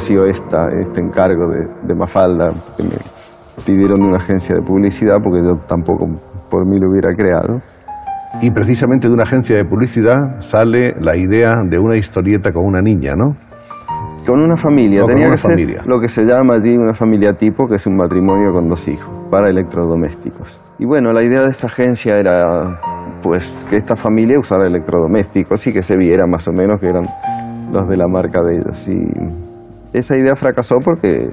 nació esta, este encargo de, de Mafalda, que me pidieron de una agencia de publicidad, porque yo tampoco por mí lo hubiera creado. Y precisamente de una agencia de publicidad sale la idea de una historieta con una niña, ¿no? Con una familia, O con tenía una que ser familia. lo que se llama allí una familia tipo, que es un matrimonio con dos hijos, para electrodomésticos. Y bueno, la idea de esta agencia era pues que esta familia usara electrodomésticos y que se viera más o menos que eran los de la marca de ellos. Y esa idea fracasó porque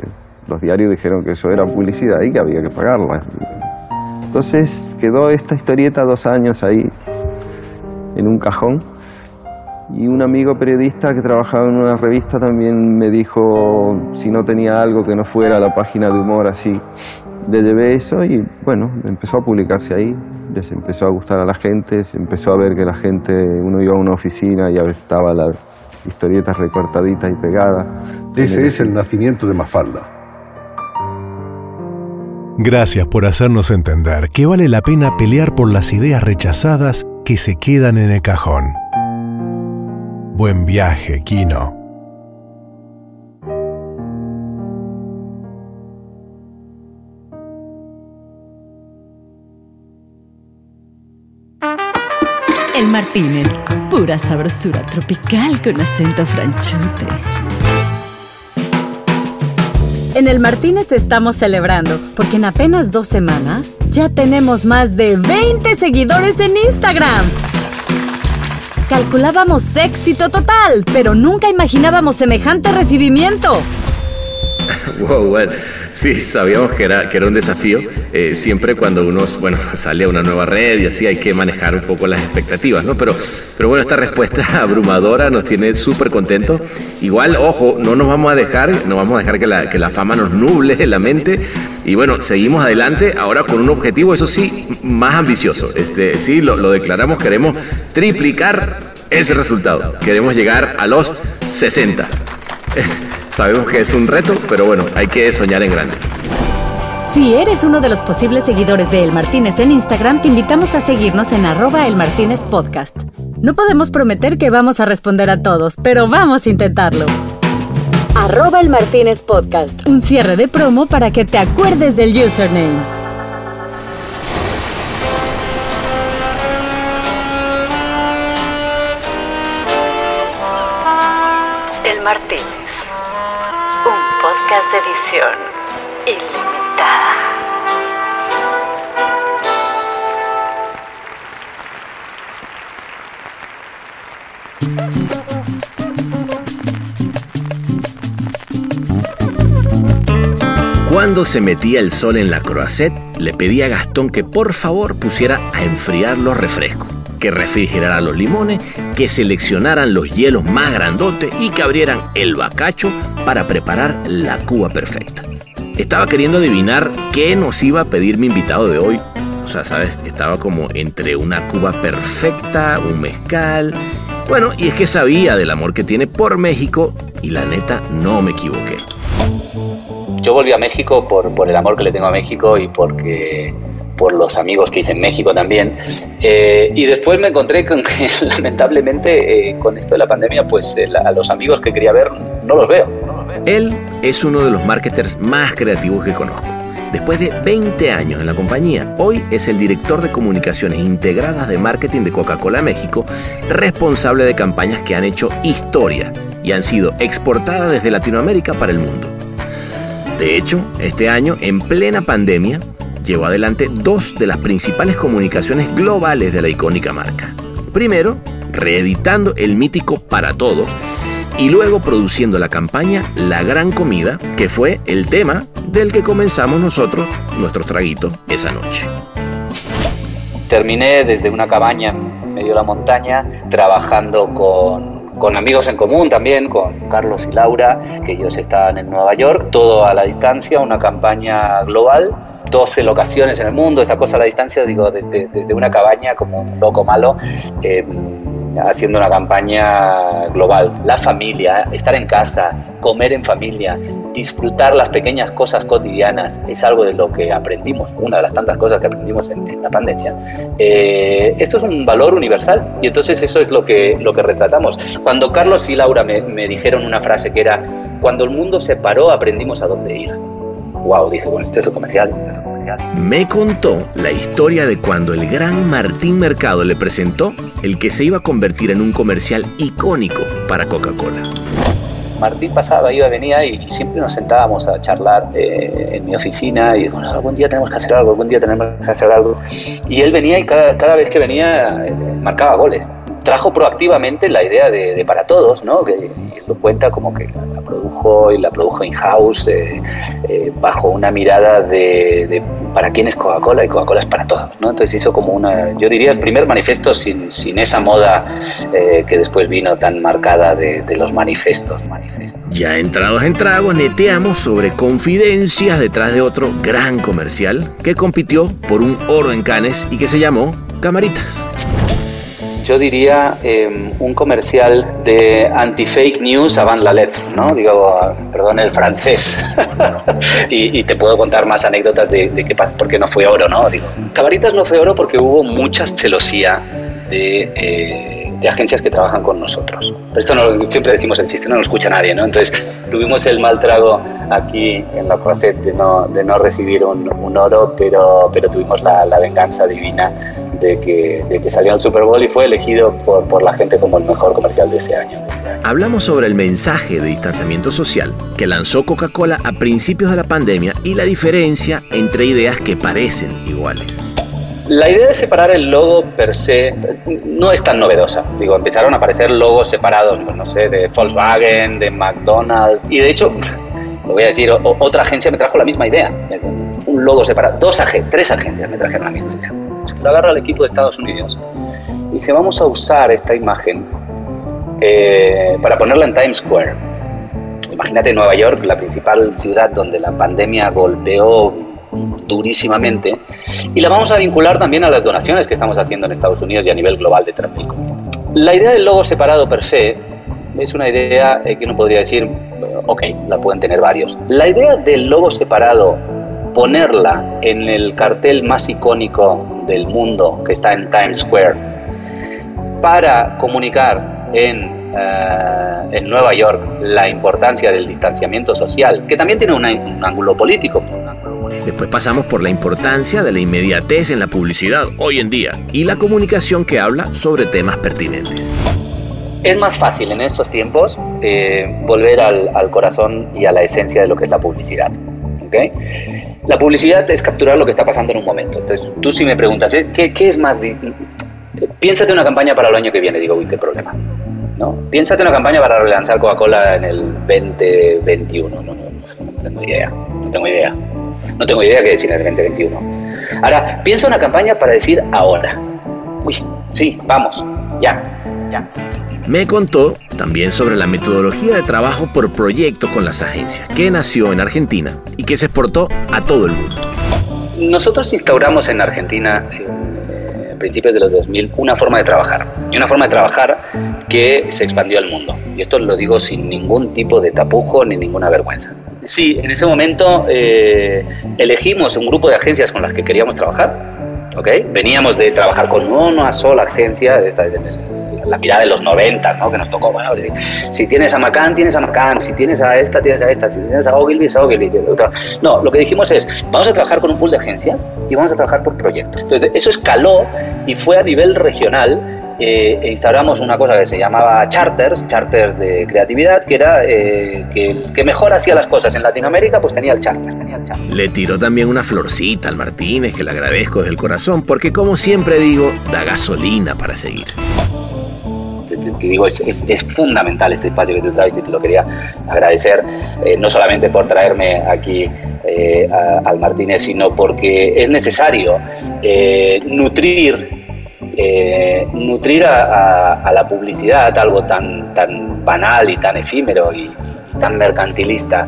los diarios dijeron que eso era publicidad y que había que pagarla. Entonces quedó esta historieta dos años ahí en un cajón y un amigo periodista que trabajaba en una revista también me dijo si no tenía algo que no fuera la página de humor así. Le llevé eso y bueno, empezó a publicarse ahí, les empezó a gustar a la gente, se empezó a ver que la gente, uno iba a una oficina y estaba la historietas recortaditas y pegadas. Ese es el nacimiento de Mafalda. Gracias por hacernos entender que vale la pena pelear por las ideas rechazadas que se quedan en el cajón. Buen viaje, Kino. El Martínez, pura sabrosura tropical con acento franchute. En el Martínez estamos celebrando porque en apenas dos semanas ya tenemos más de 20 seguidores en Instagram. Calculábamos éxito total, pero nunca imaginábamos semejante recibimiento. Wow, bueno, sí, sabíamos que era, que era un desafío. Eh, siempre cuando uno, bueno, sale a una nueva red y así hay que manejar un poco las expectativas, ¿no? Pero, pero bueno, esta respuesta abrumadora nos tiene súper contentos. Igual, ojo, no nos vamos a dejar, no vamos a dejar que la, que la fama nos nuble la mente. Y bueno, seguimos adelante ahora con un objetivo, eso sí, más ambicioso. Este, sí, lo, lo declaramos, queremos triplicar ese resultado. Queremos llegar a los 60. Sabemos que es un reto, pero bueno, hay que soñar en grande. Si eres uno de los posibles seguidores de El Martínez en Instagram, te invitamos a seguirnos en arroba El Martínez Podcast. No podemos prometer que vamos a responder a todos, pero vamos a intentarlo. Arroba El Martínez Podcast. Un cierre de promo para que te acuerdes del username. El Martínez. Un de edición ilimitada. Cuando se metía el sol en la croisette, le pedí a Gastón que por favor pusiera a enfriar los refrescos, que refrigerara los limones, que seleccionaran los hielos más grandotes y que abrieran el bacacho para preparar la cuba perfecta. Estaba queriendo adivinar qué nos iba a pedir mi invitado de hoy. O sea, ¿sabes? Estaba como entre una cuba perfecta, un mezcal. Bueno, y es que sabía del amor que tiene por México y la neta no me equivoqué. Yo volví a México por, por el amor que le tengo a México y porque por los amigos que hice en México también. Eh, y después me encontré con que lamentablemente eh, con esto de la pandemia, pues eh, a los amigos que quería ver no los veo. Él es uno de los marketers más creativos que conozco. Después de 20 años en la compañía, hoy es el director de comunicaciones integradas de marketing de Coca-Cola México, responsable de campañas que han hecho historia y han sido exportadas desde Latinoamérica para el mundo. De hecho, este año, en plena pandemia, llevó adelante dos de las principales comunicaciones globales de la icónica marca. Primero, reeditando el mítico Para Todos, y luego produciendo la campaña La Gran Comida, que fue el tema del que comenzamos nosotros nuestros traguitos esa noche. Terminé desde una cabaña en medio de la montaña trabajando con, con amigos en común también, con Carlos y Laura, que ellos estaban en Nueva York, todo a la distancia, una campaña global. 12 locaciones en el mundo, esa cosa a la distancia, digo, desde, desde una cabaña como un loco malo, eh, haciendo una campaña global. La familia, estar en casa, comer en familia, disfrutar las pequeñas cosas cotidianas, es algo de lo que aprendimos, una de las tantas cosas que aprendimos en, la pandemia. Eh, esto es un valor universal y entonces eso es lo que, lo que retratamos. Cuando Carlos y Laura me, me dijeron una frase que era, cuando el mundo se paró aprendimos a dónde ir. Wow, dije, bueno, este es el comercial. Me contó la historia de cuando el gran Martín Mercado le presentó el que se iba a convertir en un comercial icónico para Coca-Cola. Martín pasaba, iba, venía y siempre nos sentábamos a charlar eh, en mi oficina y bueno, algún día tenemos que hacer algo, algún día tenemos que hacer algo. Y él venía y cada, cada vez que venía eh, marcaba goles trajo proactivamente la idea de, para todos, ¿no? que lo cuenta como que la, produjo y la produjo in-house eh, eh, bajo una mirada de, para quién es Coca-Cola y Coca-Cola es para todos. ¿no? Entonces hizo como una, yo diría, el primer manifiesto sin, sin esa moda eh, que después vino tan marcada de, de los manifestos. Ya entrados en trago, neteamos sobre confidencias detrás de otro gran comercial que compitió por un oro en Cannes y que se llamó Camaritas yo diría em, un comercial de anti-fake news avant la lettre, ¿no? Digo, perdón el francés. y, te puedo contar más anécdotas de, de qué por qué no fue oro, ¿no? Digo, Cabaritas no fue oro porque hubo mucha celosía de... Eh, de agencias que trabajan con nosotros. Pero esto no, siempre decimos el chiste, no lo escucha nadie, ¿no? Entonces tuvimos el mal trago aquí en la Croisette de no, de no recibir un, un oro, pero, pero tuvimos la, la venganza divina de que, de que salió al Super Bowl y fue elegido por, por la gente como el mejor comercial de ese, año, Hablamos sobre el mensaje de distanciamiento social que lanzó Coca-Cola a principios de la pandemia y la diferencia entre ideas que parecen iguales. La idea de separar el logo per se no es tan novedosa. Digo, empezaron a aparecer logos separados, pues no sé, de Volkswagen, de McDonald's. Y de hecho, lo voy a decir, otra agencia me trajo la misma idea. Un logo separado. Dos agencias, tres agencias me trajeron la misma idea lo agarra el equipo de Estados Unidos y dice, vamos a usar esta imagen eh, para ponerla en Times Square. Imagínate Nueva York, la principal ciudad donde la pandemia golpeó durísimamente, y la vamos a vincular también a las donaciones que estamos haciendo en Estados Unidos y a nivel global detrás del COVID. La idea del logo separado per se es una idea eh, que uno podría decir, ok, la pueden tener varios. La idea del logo separado ponerla en el cartel más icónico del mundo que está en Times Square para comunicar en, eh, en Nueva York la importancia del distanciamiento social, que también tiene un ángulo político. Después pasamos por la importancia de la inmediatez en la publicidad hoy en día y la comunicación que habla sobre temas pertinentes. Es más fácil en estos tiempos eh, volver al, al, corazón y a la esencia de lo que es la publicidad. ¿Okay? La publicidad es capturar lo que está pasando en un momento. Entonces, tú si me preguntas, ¿eh? ¿qué, es más? Piénsate una campaña para el año que viene, digo, uy, qué problema. ¿no? Piénsate una campaña para relanzar Coca-Cola en el 2021. No, no, no, tengo idea. No tengo idea. No tengo idea qué decir en el 2021. Ahora, piensa una campaña para decir ahora. Uy, sí, vamos, ya, ya. Me contó también sobre la metodología de trabajo por proyecto con las agencias, que nació en Argentina y que se exportó a todo el mundo. Nosotros instauramos en Argentina, eh, a principios de los 2000, una forma de trabajar. Y una forma de trabajar que se expandió al mundo. Y esto lo digo sin ningún tipo de tapujo ni ninguna vergüenza. Sí, en ese momento eh, elegimos un grupo de agencias con las que queríamos trabajar. ¿okay? Veníamos de trabajar con una sola agencia, esta, la mirada de los 90, ¿no? Que nos tocó, bueno, si tienes a Macan, tienes a Macan, si tienes a esta, tienes a esta, si tienes a Ogilvy, es a Ogilvy. No, lo que dijimos es, vamos a trabajar con un pool de agencias y vamos a trabajar por proyectos. Entonces, eso escaló y fue a nivel regional eh, e instauramos una cosa que se llamaba charters, charters de creatividad, que era eh, que el que mejor hacía las cosas en Latinoamérica, pues tenía el charter, tenía el charter. Le tiró también una florcita al Martínez, que le agradezco desde el corazón, porque como siempre digo, da gasolina para seguir te, digo, es, es, fundamental este espacio que tú traes y te lo quería agradecer, eh, no solamente por traerme aquí eh, al Martínez, sino porque es necesario eh, nutrir nutrir a, la publicidad, algo tan, tan banal y tan efímero y, tan mercantilista,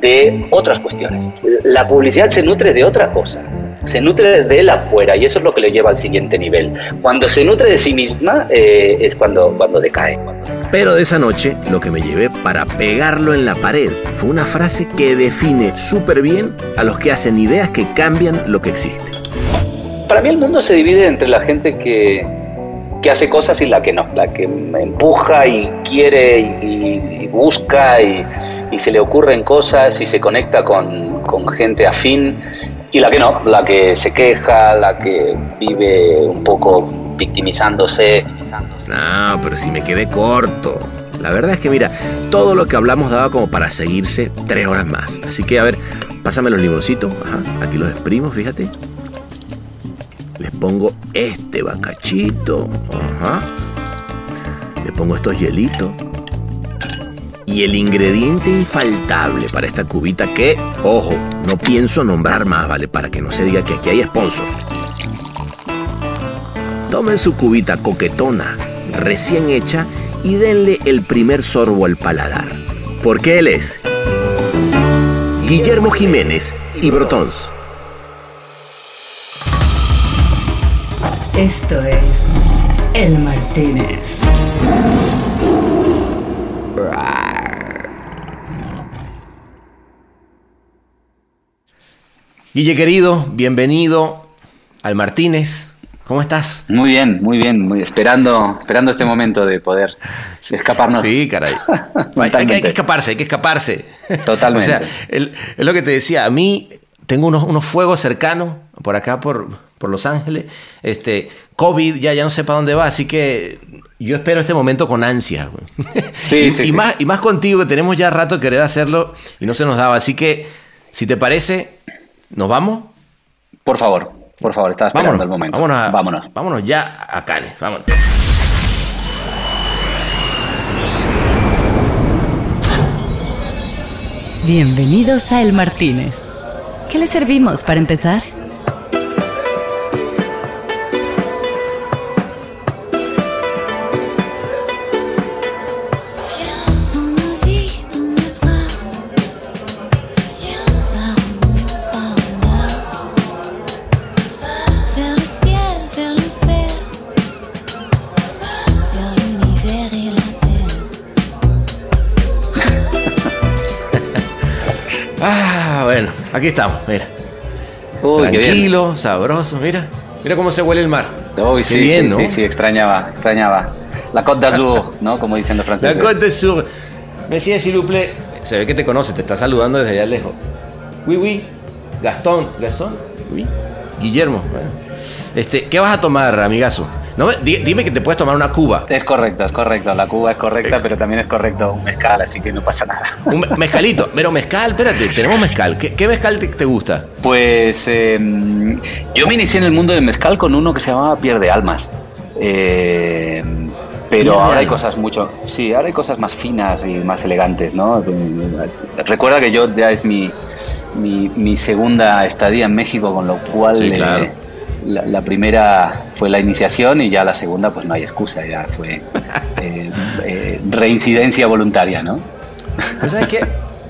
de otras cuestiones. La publicidad se nutre de otra cosa se nutre de él afuera y eso es lo que le lleva al siguiente nivel. Cuando se nutre de sí misma eh, es cuando, cuando decae. Pero de esa noche lo que me llevé para pegarlo en la pared fue una frase que define súper bien a los que hacen ideas que cambian lo que existe. Para mí el mundo se divide entre la gente que, que hace cosas y la que no, la que empuja y quiere y, busca y, se le ocurren cosas y se conecta con, con gente afín y la que no, la que se queja, la que vive un poco victimizándose. No, pero si me quedé corto. La verdad es que mira, todo lo que hablamos daba como para seguirse tres horas más. Así que a ver, pásame los limoncitos. Ajá, aquí los exprimo, fíjate. Les pongo este bacachito. Ajá. Le pongo estos hielitos. Y el ingrediente infaltable para esta cubita que, ojo, no pienso nombrar más, ¿vale? Para que no se diga que aquí hay sponsor. Tomen su cubita coquetona, recién hecha, y denle el primer sorbo al paladar. Porque él es Guillermo Jiménez y Brotons. Esto es El Martínez. Guille querido, bienvenido al Martínez. ¿Cómo estás? Muy bien, muy bien, muy esperando, esperando este momento de poder escaparnos. Sí, caray. hay, que, escaparse, hay que escaparse. Totalmente. o sea, es lo que te decía, a mí tengo unos, unos fuegos cercanos por acá, por, por Los Ángeles. Este, COVID ya, ya no sé para dónde va, así que yo espero este momento con ansia. Sí, y, sí, y Más, y más contigo, que tenemos ya rato de querer hacerlo y no se nos daba. Así que, si te parece, ¿nos vamos? Por favor. Por favor, estaba esperando el momento. Vámonos, vámonos. Vámonos ya a Canes. Vámonos. Bienvenidos a El Martínez. ¿Qué le servimos para empezar? Aquí estamos, mira. Tranquilo, sabroso, mira. Mira cómo se huele el mar. Uy, sí, sí, sí, sí, extrañaba, extrañaba. La Côte d'Azur, ¿no? Como dicen los franceses. La Côte d'Azur. Vous plaît. Se ve que te conoce, te está saludando desde allá lejos. Oui, oui. Gastón. ¿Gastón? Oui. Guillermo. Bueno. Este, ¿Qué vas a tomar, amigazo? No, dime que te puedes tomar una cuba. Es correcto, es correcto. La cuba es correcta, eh. pero también es correcto un mezcal, así que no pasa nada. Un mezcalito. Pero mezcal, espérate, tenemos mezcal. ¿Qué, mezcal te, gusta? Pues em, yo me inicié en el mundo del mezcal con uno que se llamaba Pierde Almas. Eh, pero ahora hay cosas mucho, sí, ahora hay cosas más finas y más elegantes, ¿no? Recuerda que yo ya es mi, mi, segunda estadía en México, con lo cual sí, claro. La, primera fue la iniciación y ya la segunda pues no hay excusa, ya fue eh, eh, reincidencia voluntaria, ¿no? Pues sabes que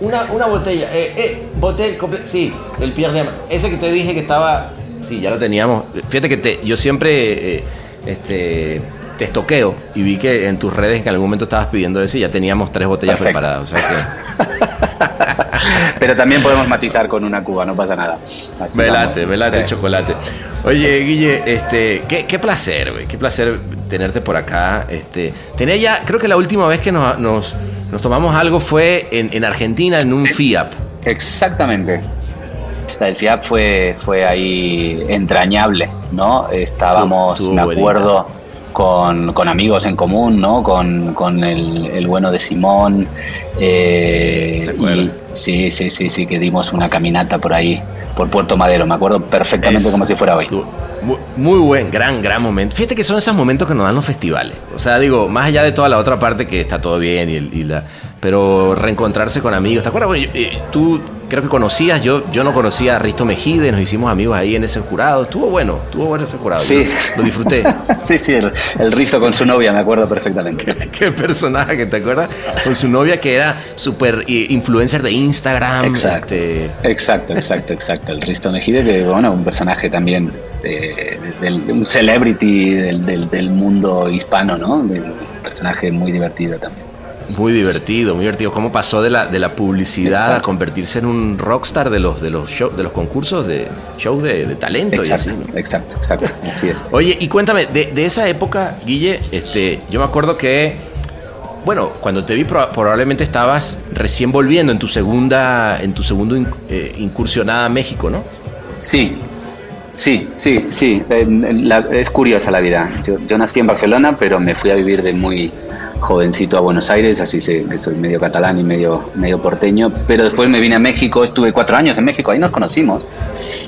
una, una, botella, eh, eh botella, sí, el Pierre de ese que te dije que estaba, sí, ya lo teníamos. Fíjate que te, yo siempre, este te estoqueo y vi que en tus redes en algún momento estabas pidiendo eso y ya teníamos tres botellas preparadas. Pero también podemos matizar con una cuba, no pasa nada. velate, velate chocolate. Oye, Guille, este, qué, placer, güey, qué placer tenerte por acá. Este, tenía ya, creo que la última vez que nos, nos, tomamos algo fue en, Argentina, en un FIAP. Exactamente. El FIAP fue, fue ahí entrañable, ¿no? Estábamos, me acuerdo con, con, amigos en común, ¿no? Con, con el, el, bueno de Simón. Eh, y, sí, sí, sí, sí, que dimos una caminata por ahí, por Puerto Madero. Me acuerdo perfectamente como si fuera hoy. Muy, buen, gran, gran momento. Fíjate que son esos momentos que nos dan los festivales. O sea, digo, más allá de toda la otra parte que está todo bien y, y la pero reencontrarse con amigos. ¿Te acuerdas? Eh, tú creo que conocías, yo, yo no conocía a Risto Mejide, nos hicimos amigos ahí en ese jurado. Estuvo bueno, estuvo bueno ese jurado. Sí. lo disfruté. sí, sí, el, Risto con su novia, me acuerdo perfectamente. ¿Qué, personaje que te acuerdas? Con su novia que era súper eh, influencer de Instagram. Exacto, este, exacto, exacto, exacto. El Risto Mejide, que bueno, un personaje también de, un celebrity del, del, mundo hispano, ¿no? Un personaje muy divertido también. Muy divertido, muy divertido. ¿Cómo pasó de la, de la publicidad a convertirse en un rockstar de los, de los, show, de los concursos de show de, de talento Exacto, y así? ¿no? exacto, exacto, así es. Oye, y cuéntame, de, de esa época, Guille, este, yo me acuerdo que, bueno, cuando te vi proba- probablemente estabas recién volviendo en tu segunda, en tu segundo in- eh, incursionada a México, ¿no? Sí, sí, sí, sí. La- es curiosa la vida. Yo, yo nací en Barcelona, pero me fui a vivir de muy jovencito a Buenos Aires, así sé que soy medio catalán y medio, medio porteño. Pero después me vine a México, estuve cuatro años en México, ahí nos conocimos.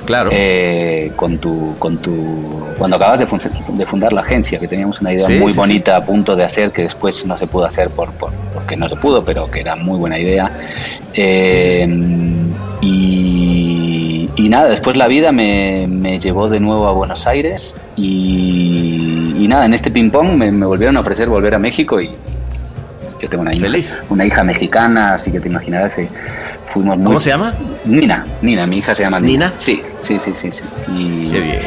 Claro. Eh, con tu, con tu, cuando acabas de, fun- de fundar la agencia, que teníamos una idea Sí, muy sí, bonita a punto de hacer, que después no se pudo hacer por, por- porque no se pudo, pero que era muy buena idea. Eh, y, y nada, después la vida me, me llevó de nuevo a Buenos Aires y, y nada, en este ping-pong me, me volvieron a ofrecer volver a México y yo tengo una hija, Feliz. una hija mexicana, así que te imaginarás, eh, fuimos muy... ¿Cómo se llama? Nina, Nina, mi hija se llama Nina. ¿Nina? Sí, sí, sí, sí. sí. Y, Qué bien.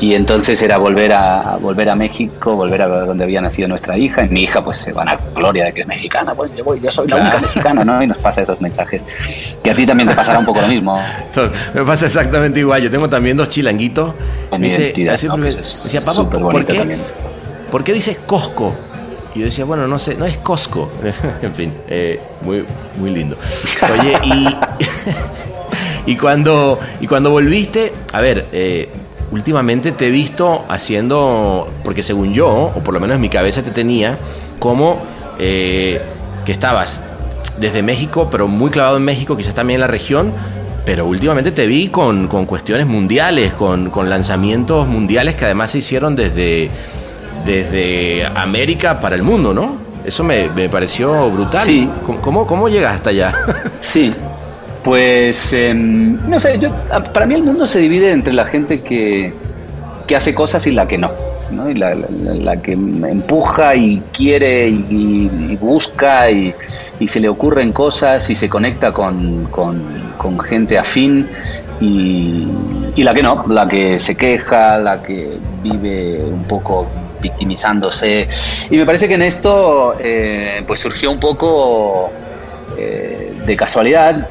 y entonces era volver a, a volver a México, volver a donde había nacido nuestra hija. Y mi hija, pues se van a gloria de que es mexicana. Pues yo, voy, yo soy la Claro. única mexicana, ¿no? Y nos pasa esos mensajes. Que a ti también te pasará un poco lo mismo. Entonces, me pasa exactamente igual. Yo tengo también dos chilanguitos. En Me dice- identidad, siempre ¿no? Pues es decía, papá, ¿por qué. ¿por qué dices Costco? Y yo decía, bueno, no sé, no es Costco. en fin, eh, muy, muy lindo. Oye, y, cuando, y cuando volviste, a ver, eh, últimamente te he visto haciendo, porque según yo, o por lo menos en mi cabeza te tenía, como eh, que estabas desde México, pero muy clavado en México, quizás también en la región, pero últimamente te vi con, con cuestiones mundiales, con, con lanzamientos mundiales que además se hicieron desde, desde América para el mundo, ¿no? Eso me, me pareció brutal. Sí. ¿Cómo, cómo, cómo llegas hasta allá? Sí, pues em, no sé, yo, a- para mí el mundo se divide entre la gente que, que hace cosas y la que no. ¿no? Y la, la- la que empuja y quiere y, y busca y, y se le ocurren cosas y se conecta con, con- con gente afín y, y la que no, la que se queja, la que vive un poco victimizándose. Y me parece que en esto eh, pues surgió un poco eh, de casualidad,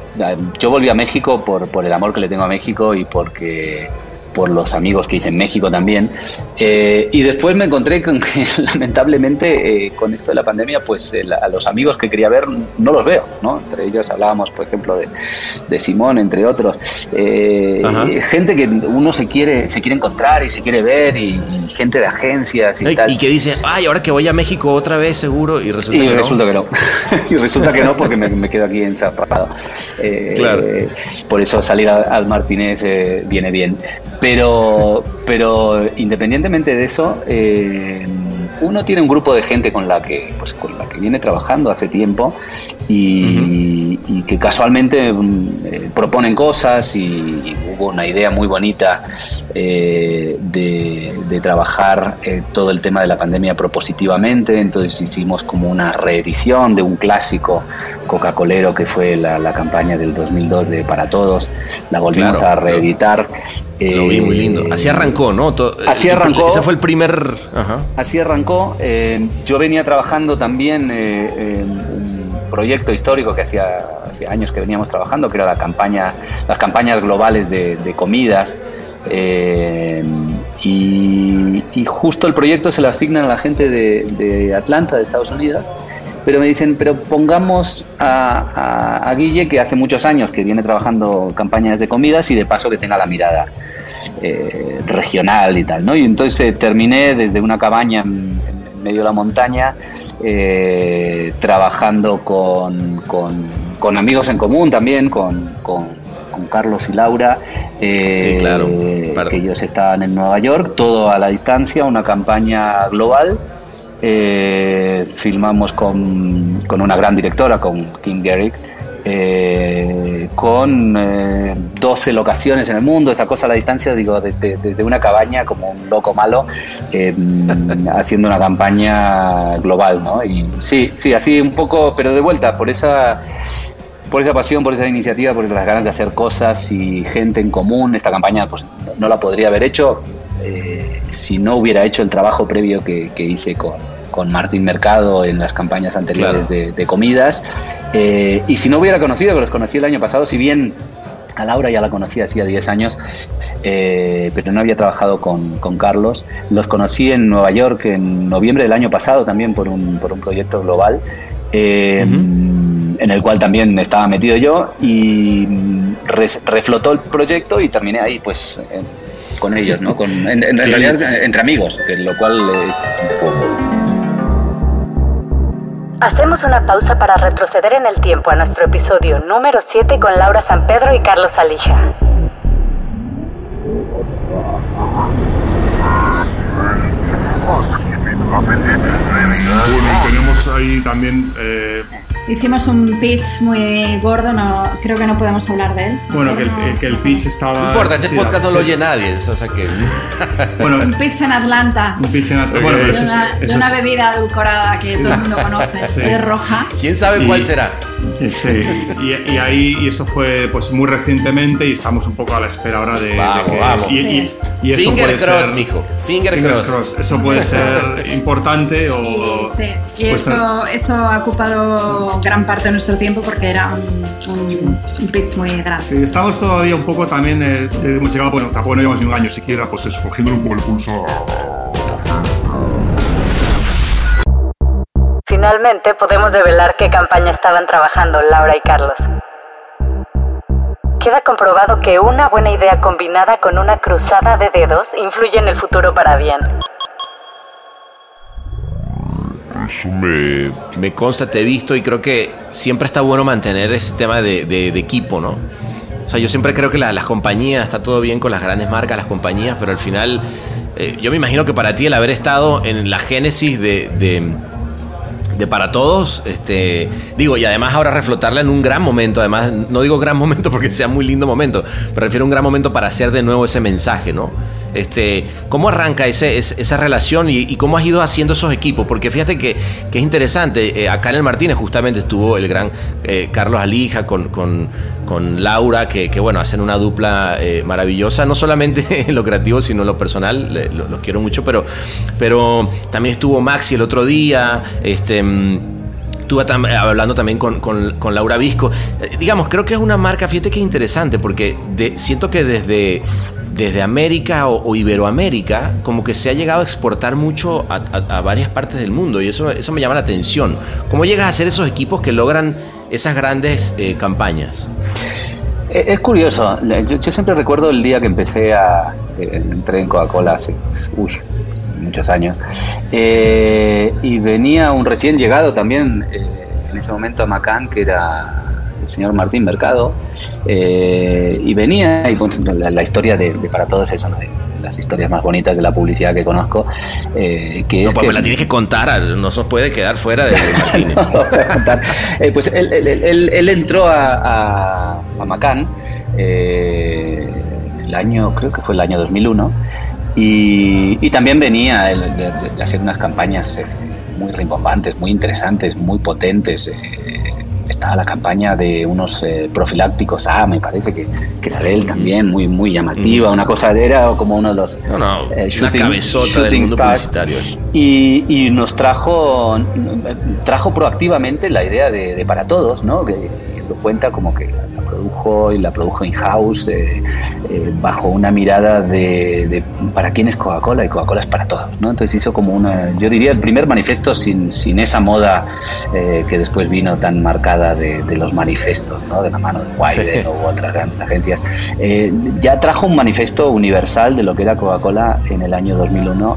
yo volví a México por, por el amor que le tengo a México y porque por los amigos que hice en México también. Eh, y después me encontré con que lamentablemente eh, con esto de la pandemia, pues el- a los amigos que quería ver no los veo, ¿no? Entre ellos hablábamos, por ejemplo, de, de Simón, entre otros. Eh, gente que uno se quiere, se quiere encontrar y se quiere ver y, y gente de agencias y ¿No? y, tal. y que dice, ay, ahora que voy a México otra vez seguro, y resulta Y que no. resulta que no. y resulta que no porque me, me quedo aquí encerrado. Eh, Claro. Por eso salir al Martínez eh, viene bien. Pero, pero independientemente de eso, eh, uno tiene un grupo de gente con la que, pues, con la que viene trabajando hace tiempo y, y que casualmente mm, eh, proponen cosas y, y hubo una idea muy bonita eh, de, de trabajar eh, todo el tema de la pandemia propositivamente. Entonces hicimos como una reedición de un clásico Coca-Colero que fue la, la campaña del 2002 de Para Todos. La volvimos Claro, a reeditar. Lo vi muy lindo. Así arrancó, ¿no? Así arrancó. Ese fue el primer. Ajá. Así arrancó. Eh, yo venía trabajando también eh, en un proyecto histórico que hacía, años que veníamos trabajando, que era la campaña, las campañas globales de, comidas. Eh, y, justo el proyecto se lo asignan a la gente de, Atlanta, de Estados Unidos. Pero me dicen, pero pongamos a, a- a Guille, que hace muchos años que viene trabajando campañas de comidas y de paso que tenga la mirada eh, regional y tal, ¿no? Y entonces terminé desde una cabaña en, en medio de la montaña, eh, trabajando con, con- con amigos en común también, con, con- Carlos y Laura, eh, Sí, claro. Que ellos estaban en Nueva York, todo a la distancia, una campaña global. Eh, filmamos con, con una gran directora, con Kim Garrick, eh, con eh, 12 locaciones en el mundo, esa cosa a la distancia, digo, desde, desde una cabaña como un loco malo, eh, haciendo una campaña global, ¿no? Y sí, sí, así un poco, pero de vuelta, por esa por esa pasión, por esa iniciativa, por las ganas de hacer cosas y gente en común. Esta campaña pues no, no la podría haber hecho eh, si no hubiera hecho el trabajo previo que, que hice con, con Martín Mercado en las campañas anteriores de, comidas. Eh, y si no hubiera conocido, que los conocí el año pasado, si bien a Laura ya la conocí hacía 10 años, eh, pero no había trabajado con, Carlos. Los conocí en Nueva York en noviembre del año pasado también por un, por un proyecto global. En el cual también estaba metido yo y reflotó el proyecto y terminé ahí, pues con ellos, ¿no? Con, en, realidad entre amigos, lo cual es Hacemos una pausa para retroceder en el tiempo a nuestro episodio número 7 con Laura San Pedro y Carlos Alija. Bueno, tenemos ahí también eh, Hicimos un pitch muy gordo, no, creo que no podemos hablar de él. Bueno, que el, que el pitch estaba... No importa, este podcast no lo oye nadie, o sea que... bueno, un pitch en Atlanta. Un pitch en Atlanta. Bueno, de, una, de una bebida edulcorada que todo el mundo conoce, es roja. ¿Quién sabe cuál será? Sí, y, y, ahí y eso fue pues muy recientemente y estamos un poco a la espera ahora de, vamos, que, vamos. Y, y, Finger cross, mijo. Finger, cross. Eso puede ser importante o... sí, y eso, eso ha ocupado gran parte de nuestro tiempo porque era un, un, pitch muy grande. Sí, estamos todavía un poco también, eh, hemos llegado, bueno, tampoco no llevamos ni un año siquiera, pues eso, cogiendo un poco el pulso. Finalmente podemos develar qué campaña estaban trabajando Laura y Carlos. Queda comprobado que una buena idea combinada con una cruzada de dedos influye en el futuro para bien. Me, consta, te he visto y creo que siempre está bueno mantener ese tema de, de, equipo, ¿no? O sea, yo siempre creo que las compañías, está todo bien con las grandes marcas, las compañías, pero al final, eh, yo me imagino que para ti el haber estado en la génesis de, de para todos, este, digo, y además ahora reflotarla en un gran momento, además no digo gran momento porque sea muy lindo momento, pero refiero a un gran momento para hacer de nuevo ese mensaje, ¿no? Este, ¿Cómo arranca ese, esa relación y, cómo has ido haciendo esos equipos? Porque fíjate que, es interesante, eh, acá en el Martínez justamente estuvo el gran eh, Carlos Alija con, con, Laura, que, bueno, hacen una dupla eh, maravillosa, no solamente en lo creativo, sino en lo personal, los quiero mucho, pero, pero también estuvo Maxi el otro día, este... Mm, estuve hablando también con, con, Laura Visco. digamos, creo que es una marca, fíjate que es interesante, porque siento que desde, desde América o, Iberoamérica, como que se ha llegado a exportar mucho a, varias partes del mundo y eso, eso me llama la atención. ¿Cómo llegas a hacer esos equipos que logran esas grandes eh, campañas? Eh, es curioso, yo, siempre recuerdo el día que empecé a. Eh, entré en Coca-Cola hace uy, muchos años, y venía un recién llegado también en ese momento a Macán, que era el señor Martín Mercado, eh, y venía, y la, historia de, Para Todos es una de las historias más bonitas de la publicidad que conozco. Eh, que no, es pues la tienes que contar, no se puede quedar fuera de Martín. eh, pues él, él, entró a, a, Macán el año, creo que fue el año 2001, y, y también venía de, hacer unas campañas muy rimbombantes, muy interesantes, muy potentes estaba la campaña de unos eh, profilácticos ah, me parece que, que era de él también, muy, muy llamativa, una cosa, era como uno de los no, no, eh, shooting, shooting stars. Y, y, nos trajo, trajo proactivamente la idea de, de para todos, ¿no? Que, lo cuenta como que produjo y la produjo in-house eh, eh, bajo una mirada de, para quién es Coca-Cola y Coca-Cola es para todos. ¿no? Entonces hizo como una, yo diría, el primer manifiesto sin, sin esa moda eh, que después vino tan marcada de, los manifestos, ¿no? de la mano de Wyden u otras grandes agencias. ya trajo un manifiesto universal de lo que era Coca-Cola en el año 2001